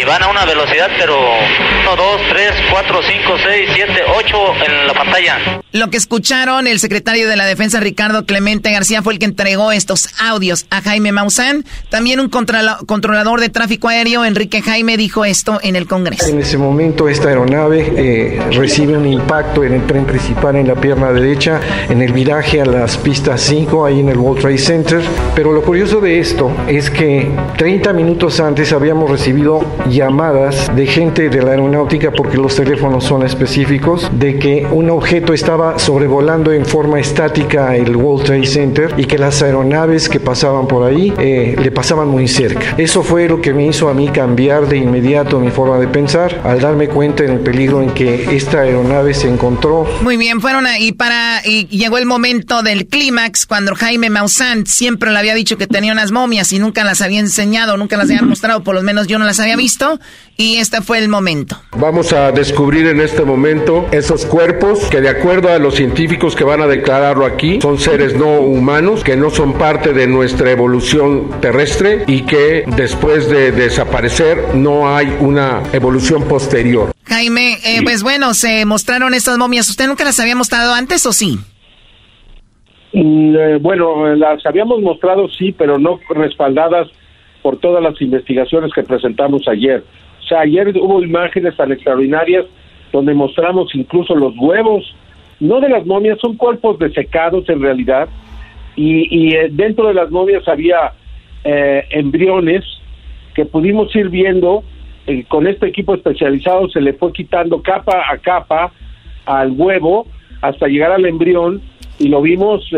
Y van a una velocidad, pero 1, 2, 3, 4, 5, 6, 7, 8 en la pantalla. Lo que escucharon, el secretario de la Defensa, Ricardo Clemente García, fue el que entregó estos audios a Jaime Maussan. También un controla- controlador de tráfico aéreo, Enrique Jaime, dijo esto en el Congreso. En ese momento esta aeronave eh, recibe un impacto en el tren principal en la pierna derecha, en el viraje a las pistas 5, ahí en el World Trade Center. Pero lo curioso de esto es que 30 30 minutos antes habíamos recibido llamadas de gente de la aeronáutica, porque los teléfonos son específicos, de que un objeto estaba sobrevolando en forma estática el World Trade Center y que las aeronaves que pasaban por ahí eh, le pasaban muy cerca. Eso fue lo que me hizo a mí cambiar de inmediato mi forma de pensar al darme cuenta en el peligro en que esta aeronave se encontró. Muy bien, fueron ahí para y llegó el momento del clímax cuando Jaime Maussan siempre le había dicho que tenía unas momias y nunca las había enseñado, nunca las había mostrado, por lo menos yo no las había visto y este fue el momento. Vamos a descubrir en este momento esos cuerpos que de acuerdo a los científicos que van a declararlo aquí, son seres no humanos, que no son parte de nuestra evolución terrestre y que después de desaparecer no hay una evolución posterior. Jaime, eh, pues bueno, se mostraron estas momias. ¿Usted nunca las había mostrado antes o sí? Mm, eh, bueno, las habíamos mostrado sí, pero no respaldadas por todas las investigaciones que presentamos ayer. O sea, ayer hubo imágenes tan extraordinarias donde mostramos incluso los huevos, no de las momias, son cuerpos desecados en realidad, y, eh, dentro de las momias había eh, embriones que pudimos ir viendo, eh, con este equipo especializado se le fue quitando capa a capa al huevo hasta llegar al embrión y lo vimos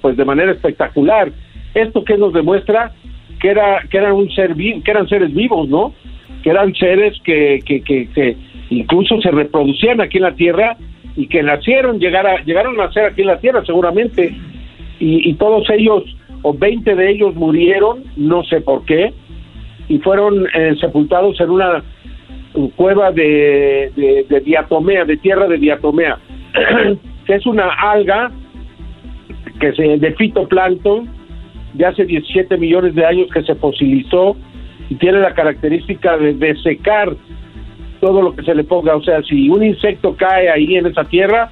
pues de manera espectacular. Esto que nos demuestra que era que eran un ser que eran seres vivos, ¿no? Que eran seres que, que, que, incluso se reproducían aquí en la Tierra y que nacieron, llegar llegaron a nacer aquí en la Tierra seguramente, y, todos ellos, o 20 de ellos murieron, no sé por qué, y fueron eh, sepultados en una cueva de, de, diatomea, de tierra de diatomea, que <clears throat> es una alga que se de fitoplancton de hace 17 millones de años que se fosilizó y tiene la característica de, de secar todo lo que se le ponga. O sea, si un insecto cae ahí en esa tierra,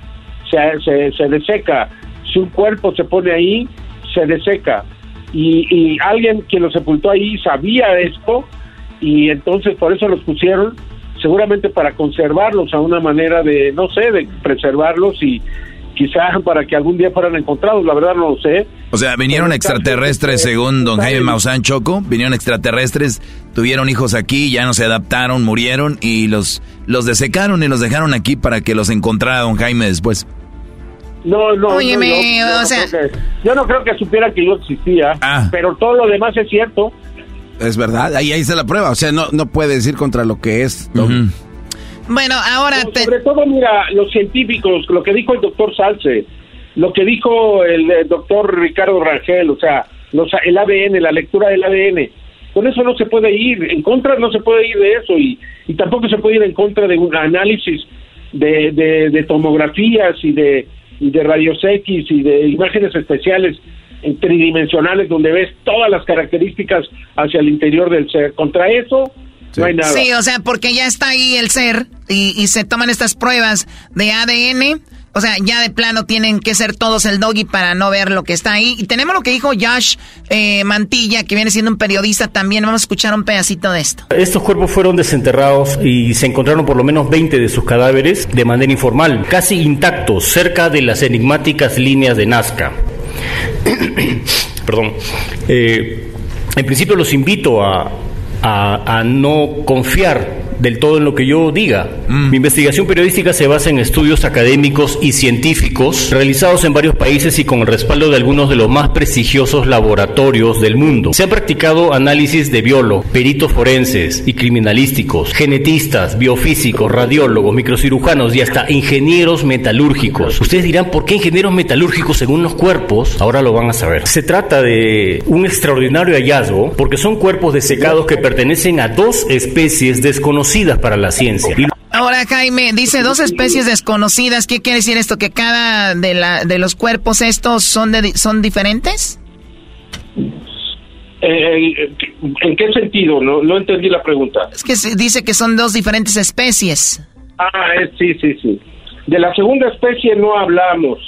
se, se, se deseca. Si un cuerpo se pone ahí, se deseca. Y, y alguien que lo sepultó ahí sabía esto y entonces por eso los pusieron seguramente para conservarlos a una manera de, no sé, de preservarlos y, quizás para que algún día fueran encontrados, la verdad no lo sé. O sea, vinieron extraterrestres según don Jaime Maussan Choco, vinieron extraterrestres, tuvieron hijos aquí, ya no se adaptaron, murieron y los, los desecaron y los dejaron aquí para que los encontrara don Jaime después. No, no, Óyeme, yo, o sea... yo no creo que supiera que yo existía, Ah. pero todo lo demás es cierto. Es verdad, ahí, ahí está la prueba. O sea, no, no puede decir contra lo que es. Bueno, ahora... No, Sobre todo, mira, los científicos, lo que dijo el doctor Salce, lo que dijo el, doctor Ricardo Rangel, o sea, los, el ADN, la lectura del ADN, con eso no se puede ir, en contra no se puede ir de eso y, y tampoco se puede ir en contra de un análisis de, de, de tomografías y de, y de rayos X y de imágenes especiales eh, tridimensionales donde ves todas las características hacia el interior del ser. Contra eso no hay nada. Sí, o sea, porque ya está ahí el ser y, y se toman estas pruebas de ADN. O sea, ya de plano tienen que ser todos el doggy para no ver lo que está ahí. Y tenemos lo que dijo Josh eh, Mantilla, que viene siendo un periodista también. Vamos a escuchar un pedacito de esto. Estos cuerpos fueron desenterrados y se encontraron por lo menos 20 de sus cadáveres de manera informal, casi intactos, cerca de las enigmáticas líneas de Nazca. <coughs> Perdón. Eh, en principio los invito a, a, a no confiar del todo en lo que yo diga. Mi investigación periodística se basa en estudios académicos y científicos realizados en varios países y con el respaldo de algunos de los más prestigiosos laboratorios del mundo. Se han practicado análisis de biólogos, peritos forenses y criminalísticos, genetistas, biofísicos, radiólogos, microcirujanos y hasta ingenieros metalúrgicos. Ustedes dirán, ¿por qué ingenieros metalúrgicos según los cuerpos? Ahora lo van a saber. Se trata de un extraordinario hallazgo porque son cuerpos desecados que pertenecen a dos especies desconocidas para la ciencia. Y Ahora, Jaime, dice dos especies desconocidas. ¿Qué quiere decir esto? ¿Que cada de, la, de los cuerpos estos son, de, son diferentes? Eh, ¿En qué sentido? No, no entendí la pregunta. Es que se dice que son dos diferentes especies. Ah, es- sí, sí, sí. De la segunda especie no hablamos.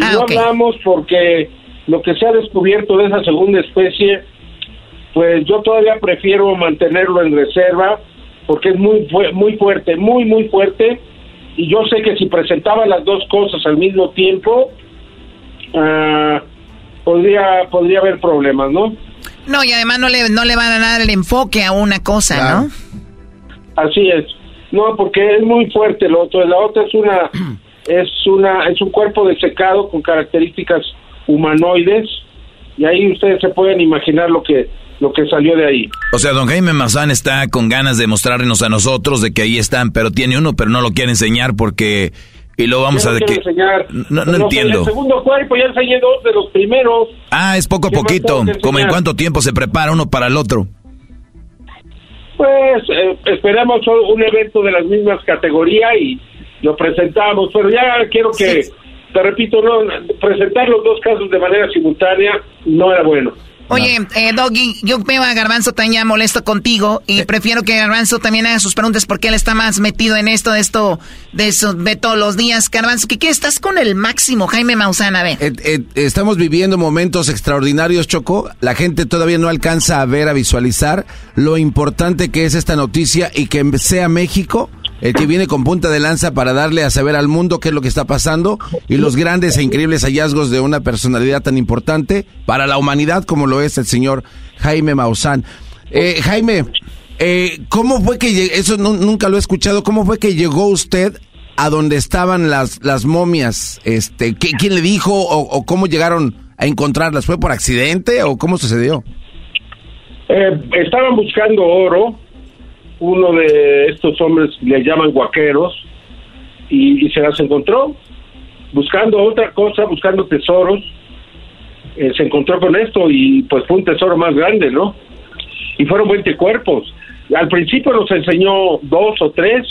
Ah, no hablamos porque lo que se ha descubierto de esa segunda especie, pues yo todavía prefiero mantenerlo en reserva porque es muy muy fuerte, muy muy fuerte. Y yo sé que si presentaba las dos cosas al mismo tiempo, ah, podría podría haber problemas, ¿no? No, y además no le, no le van a dar el enfoque a una cosa, ¿no? Así es. No, porque es muy fuerte lo otro. La otra es una, <clears throat> es una, es un cuerpo desecado con características humanoides y ahí ustedes se pueden imaginar lo que lo que salió de ahí. O sea, don Jaime Mazán está con ganas de mostrarnos a nosotros de que ahí están, pero tiene uno, pero no lo quiere enseñar porque y lo vamos a de que enseñar. no, no entiendo. El segundo cuerpo ya enseñé dos de los primeros. Ah, es poco a ¿Qué más poquito. Como en cuánto tiempo se prepara uno para el otro. Pues eh, esperamos un evento de las mismas categorías y lo presentamos, pero ya quiero que, te repito, no presentar los dos casos de manera simultánea no era bueno. Oye, eh, Doggy, yo veo a Garbanzo también ya molesto contigo y prefiero que Garbanzo también haga sus preguntas porque él está más metido en esto, de esto, de eso, de todos los días. Garbanzo, ¿qué, qué estás con el máximo, Jaime Maussan? A ver. Eh, eh, estamos viviendo momentos extraordinarios, Choco. La gente todavía no alcanza a ver, a visualizar lo importante que es esta noticia y que sea México el que viene con punta de lanza para darle a saber al mundo qué es lo que está pasando y los grandes e increíbles hallazgos de una personalidad tan importante para la humanidad como lo es el señor Jaime Maussan. Eh, Jaime, eh, ¿cómo fue que eso nu- nunca lo he escuchado? ¿Cómo fue que llegó usted a donde estaban las las momias? Este, ¿qué- ¿quién le dijo o, o cómo llegaron a encontrarlas? ¿Fue por accidente o cómo sucedió? Eh, estaban buscando oro, uno de estos hombres le llaman guaqueros, y, se las encontró, buscando otra cosa, buscando tesoros, eh, se encontró con esto y pues fue un tesoro más grande, ¿no? Y fueron 20 cuerpos. Al principio nos enseñó dos o tres,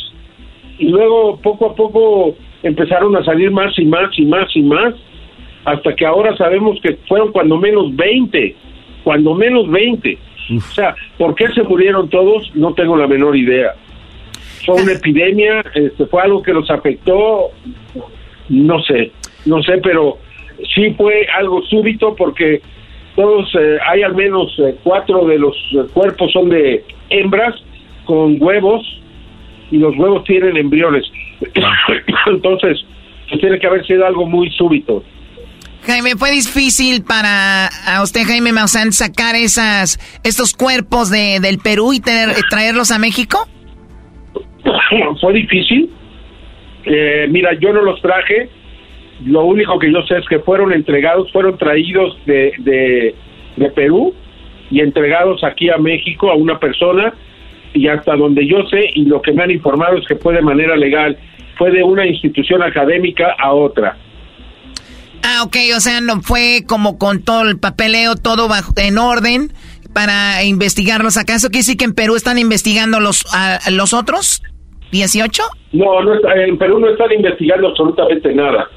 y luego poco a poco empezaron a salir más y más y más y más, hasta que ahora sabemos que fueron cuando menos 20, cuando menos 20. O sea, ¿por qué se murieron todos? No tengo la menor idea. Fue una epidemia, este, fue algo que los afectó, no sé, no sé, pero sí fue algo súbito porque todos, eh, hay al menos eh, cuatro de los eh, cuerpos son de hembras con huevos y los huevos tienen embriones. <coughs> Entonces, pues tiene que haber sido algo muy súbito. Jaime, ¿fue difícil para a usted, Jaime Maussan, sacar esas, estos cuerpos de, del Perú y tener- traerlos a México? <clears throat> fue difícil. Eh, mira, yo no los traje. Lo único que yo sé es que fueron entregados, fueron traídos de, de, de Perú y entregados aquí a México a una persona. Y hasta donde yo sé y lo que me han informado es que fue de manera legal, fue de una institución académica a otra. Ok, o sea, no fue como con todo el papeleo, todo bajo, en orden para investigarlos. ¿Acaso quiere decir que en Perú están investigando los, a los otros? ¿18? No, no está- en Perú no están investigando absolutamente nada.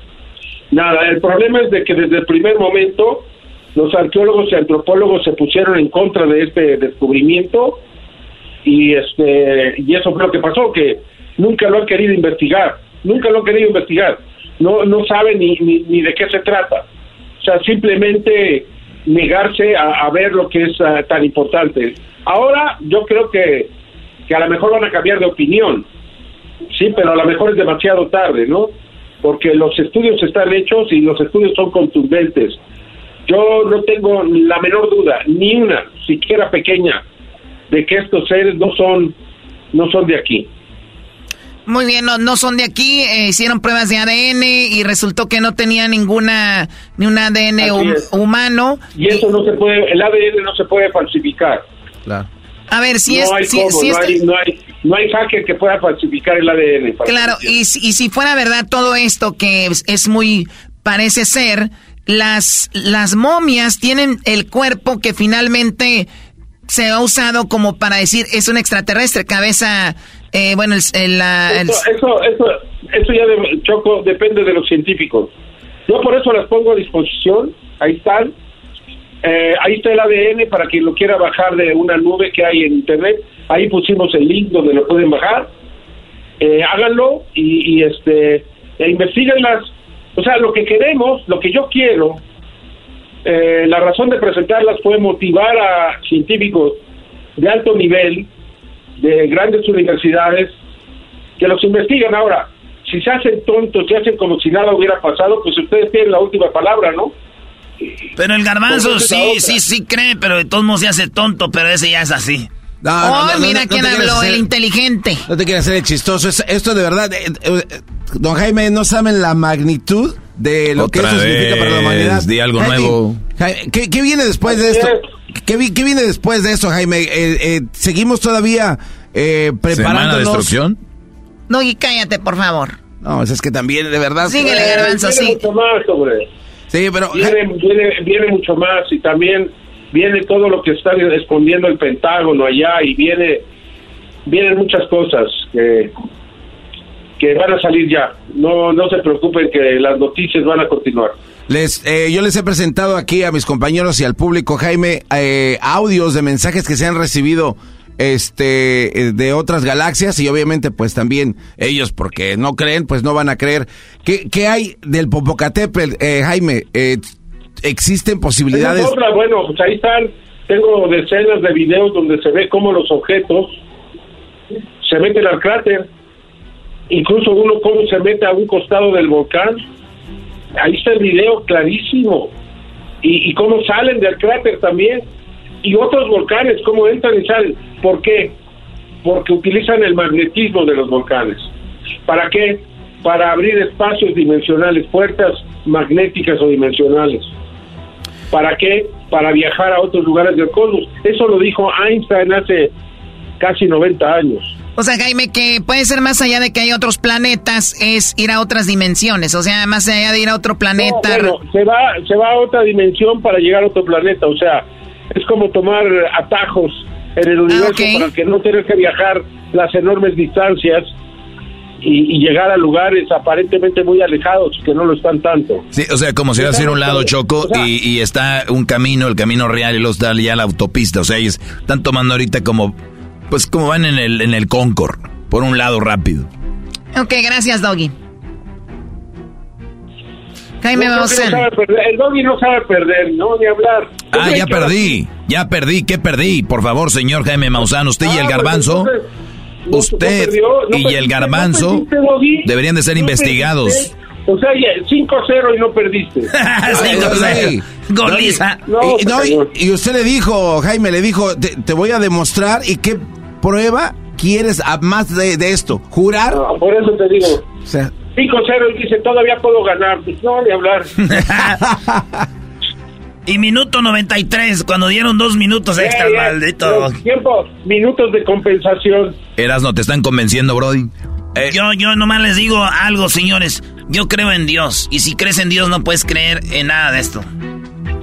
Nada, el problema es de que desde el primer momento los arqueólogos y antropólogos se pusieron en contra de este descubrimiento y este y eso fue lo que pasó, que nunca lo han querido investigar, nunca lo han querido investigar, no no saben ni, ni, de qué se trata, o sea, simplemente negarse a, a ver lo que es ah, tan importante. Ahora yo creo que, que a lo mejor van a cambiar de opinión, Sí, pero a lo mejor es demasiado tarde, ¿no? Porque los estudios están hechos y los estudios son contundentes. Yo no tengo la menor duda, ni una, siquiera pequeña, de que estos seres no son, no son de aquí. Muy bien, no, no son de aquí, eh, hicieron pruebas de ADN y resultó que no tenía ninguna, ni un ADN hum- humano. Y eso no se puede, el ADN no se puede falsificar. Claro. A ver, si no es... hay si- cómo, si no, hay, no, hay, no hay hacker que pueda falsificar el ADN. Claro, que- y, si- y si fuera verdad todo esto que es, es muy, parece ser, las, las momias tienen el cuerpo que finalmente se ha usado como para decir es un extraterrestre, cabeza, eh, bueno, el, el- la- el- Eso, eso, eso, eso ya de, Choco depende de los científicos. Yo por eso las pongo a disposición. Ahí están. Eh, ahí está el ADN para quien lo quiera bajar de una nube que hay en internet. Ahí pusimos el link donde lo pueden bajar. Eh, háganlo y, y, este e investiguenlas. O sea, lo que queremos, lo que yo quiero, eh, la razón de presentarlas fue motivar a científicos de alto nivel, de grandes universidades, que los investigan ahora. Si se hacen tontos, se hacen como si nada hubiera pasado, pues ustedes tienen la última palabra, ¿no? Pero el garbanzo Pues sí, sí, sí cree, pero de todos modos se hace tonto, pero ese ya es así. No, oh, no, no, mira quién habló, hacer- el inteligente. No te quieras hacer el chistoso. Es- esto de verdad, eh, eh, don Jaime, no saben la magnitud de lo que Otra eso significa para la vez, humanidad. di algo Jaime, nuevo. Jaime, ¿qué, qué viene después de esto? ¿Qué, qué viene después de eso, Jaime? Eh, eh, ¿Seguimos todavía eh, ¿Semana de preparándonos? destrucción? Doggy, cállate, por favor. No, es que también, de verdad. Síguele, Eh, garbanzo, viene sí. mucho más, hombre. Sí, pero... Viene, viene, viene mucho más y también viene todo lo que está escondiendo el Pentágono allá y viene vienen muchas cosas que, que van a salir ya. No, no se preocupen que las noticias van a continuar. Les, eh, yo les he presentado aquí a mis compañeros y al público, Jaime, eh, audios de mensajes que se han recibido este eh, de otras galaxias y obviamente pues también ellos porque no creen pues no van a creer. ¿qué, qué hay del Popocatépetl eh, Jaime Eh, existen posibilidades otra, bueno, pues ahí están, tengo decenas de videos donde se ve cómo los objetos se meten al cráter, incluso uno cómo se mete a un costado del volcán, ahí está el video clarísimo, y, cómo salen del cráter también, y otros volcanes, cómo entran y salen, ¿por qué? Porque utilizan el magnetismo de los volcanes. ¿Para qué? Para abrir espacios dimensionales, puertas magnéticas o dimensionales. ¿Para qué? Para viajar a otros lugares del cosmos. Eso lo dijo Einstein hace casi 90 años. O sea, Jaime, que puede ser más allá de que hay otros planetas, es ir a otras dimensiones. O sea, más allá de ir a otro planeta. No, bueno, se va, se va a otra dimensión para llegar a otro planeta. O sea, es como tomar atajos en el universo para que no tener que viajar las enormes distancias y, y llegar a lugares aparentemente muy alejados que no lo están tanto. Sí, o sea, como si vas a ir a un lado, Choco, y, y está un camino, el camino real, y los da ya la autopista. O sea, ellos están tomando ahorita como, pues como van en el, en el Concord, por un lado rápido. Ok, gracias, Doggy. Jaime No. El doggy no sabe perder, no, ni hablar. Ah, ya perdí, ya perdí, ¿qué perdí? Por favor, señor Jaime Maussan, usted y el Ah, pues garbanzo, entonces, no- usted no perdió, no y perdiste, el no garbanzo perdiste, deberían de ser No investigados. perdiste. O sea, ya, 5-0 y no perdiste. <laughs> Ay, Goliza. No, y, no, y- y usted le dijo Jaime le dijo te, te voy a demostrar y qué prueba quieres a más de, de esto jurar No, por eso te digo. o sea 5-0 y dice, todavía puedo ganar. Pues no, ni hablar. <laughs> Y minuto 93, cuando dieron dos minutos extras, Eh, eh, maldito. Tiempo, minutos de compensación. Erasno, ¿te están convenciendo, Brody? Yo, yo nomás les digo algo, señores. Yo creo en Dios. Y si crees en Dios, no puedes creer en nada de esto.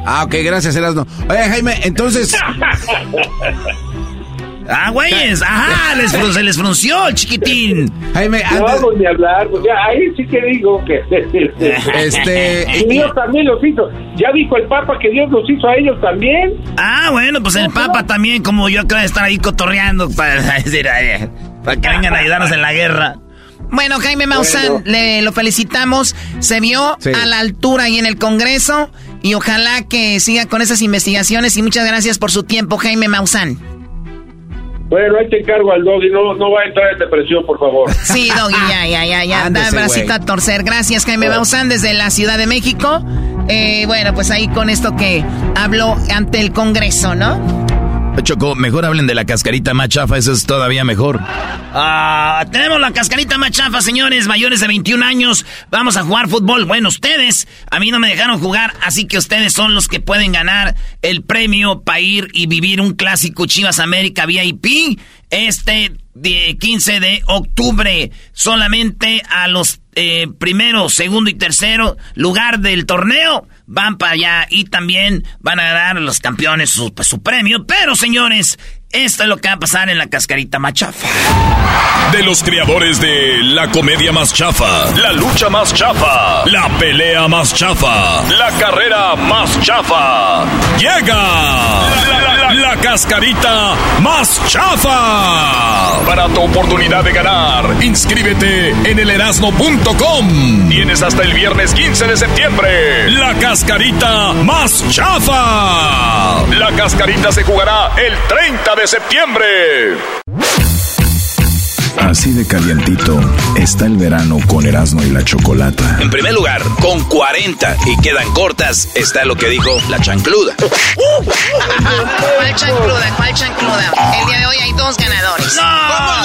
ah ok gracias Erasno oye Jaime entonces <laughs> Ah, güeyes. Ajá, les se les frunció el chiquitín. Jaime No vamos ni hablar. Pues ya, ahí sí que digo que. <laughs> Este, Y Dios también los hizo. Ya dijo el Papa que Dios los hizo a ellos también. Ah, bueno, pues el Papa también, como yo acabo de estar ahí cotorreando para <laughs> decir, ay, para que vengan a ayudarnos en la guerra. Bueno, Jaime Maussan, le lo felicitamos. Se vio Sí. a la altura ahí en el Congreso y ojalá que siga con esas investigaciones y muchas gracias por su tiempo, Jaime Maussan. Bueno, ahí te encargo al doggy. No, no va a entrar en depresión, por favor. Sí, Doggy, ya, ya, ya, ya. <laughs> Da el Ándese, bracito güey. a torcer. Gracias, Jaime Maussan, desde la Ciudad de México. Eh, bueno, pues ahí con esto que habló ante el Congreso, ¿no? Choco, mejor hablen de la cascarita más chafa, eso es todavía mejor. Ah, tenemos la cascarita más chafa, señores, mayores de 21 años. Vamos a jugar fútbol. Bueno, ustedes, a mí no me dejaron jugar, así que ustedes son los que pueden ganar el premio para ir y vivir un clásico Chivas América VIP este 15 de octubre. Solamente a los eh, primero, segundo y tercero lugar del torneo van para allá y también van a ganar los campeones su, su premio. Pero, señores, esto es lo que va a pasar en la cascarita machafa. De los creadores de la comedia más chafa, la lucha más chafa, la pelea más chafa, la carrera más chafa. Llega la cascarita más chafa. Para tu oportunidad de ganar, inscríbete en elerasno.com. Tienes hasta el viernes 15 de septiembre. La cascarita más chafa. La cascarita se jugará el 30 de septiembre. Así de calientito está el verano con Erasmo y la Chocolata. En primer lugar, con 40 y quedan cortas, está lo que dijo la chancluda. ¿Cuál chancluda? ¿Cuál chancluda? El día de hoy hay dos ganadores. ¿Cómo no?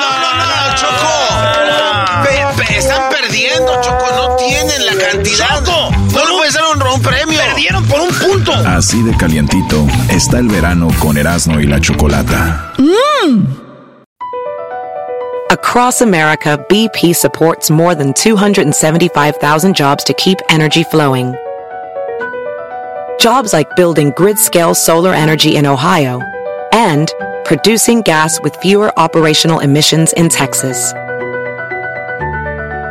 No, no, no, no, Choco. Pe- pe- perdiendo, Choco. No tienen la cantidad. Choco, no le puede ser un, un premio. Perdieron por un punto. Así de calientito está el verano con Erasmo y la Chocolata. Mmm. Across America, BP supports more than 275,000 jobs to keep energy flowing. Jobs like building grid scale solar energy in Ohio and producing gas with fewer operational emissions in Texas.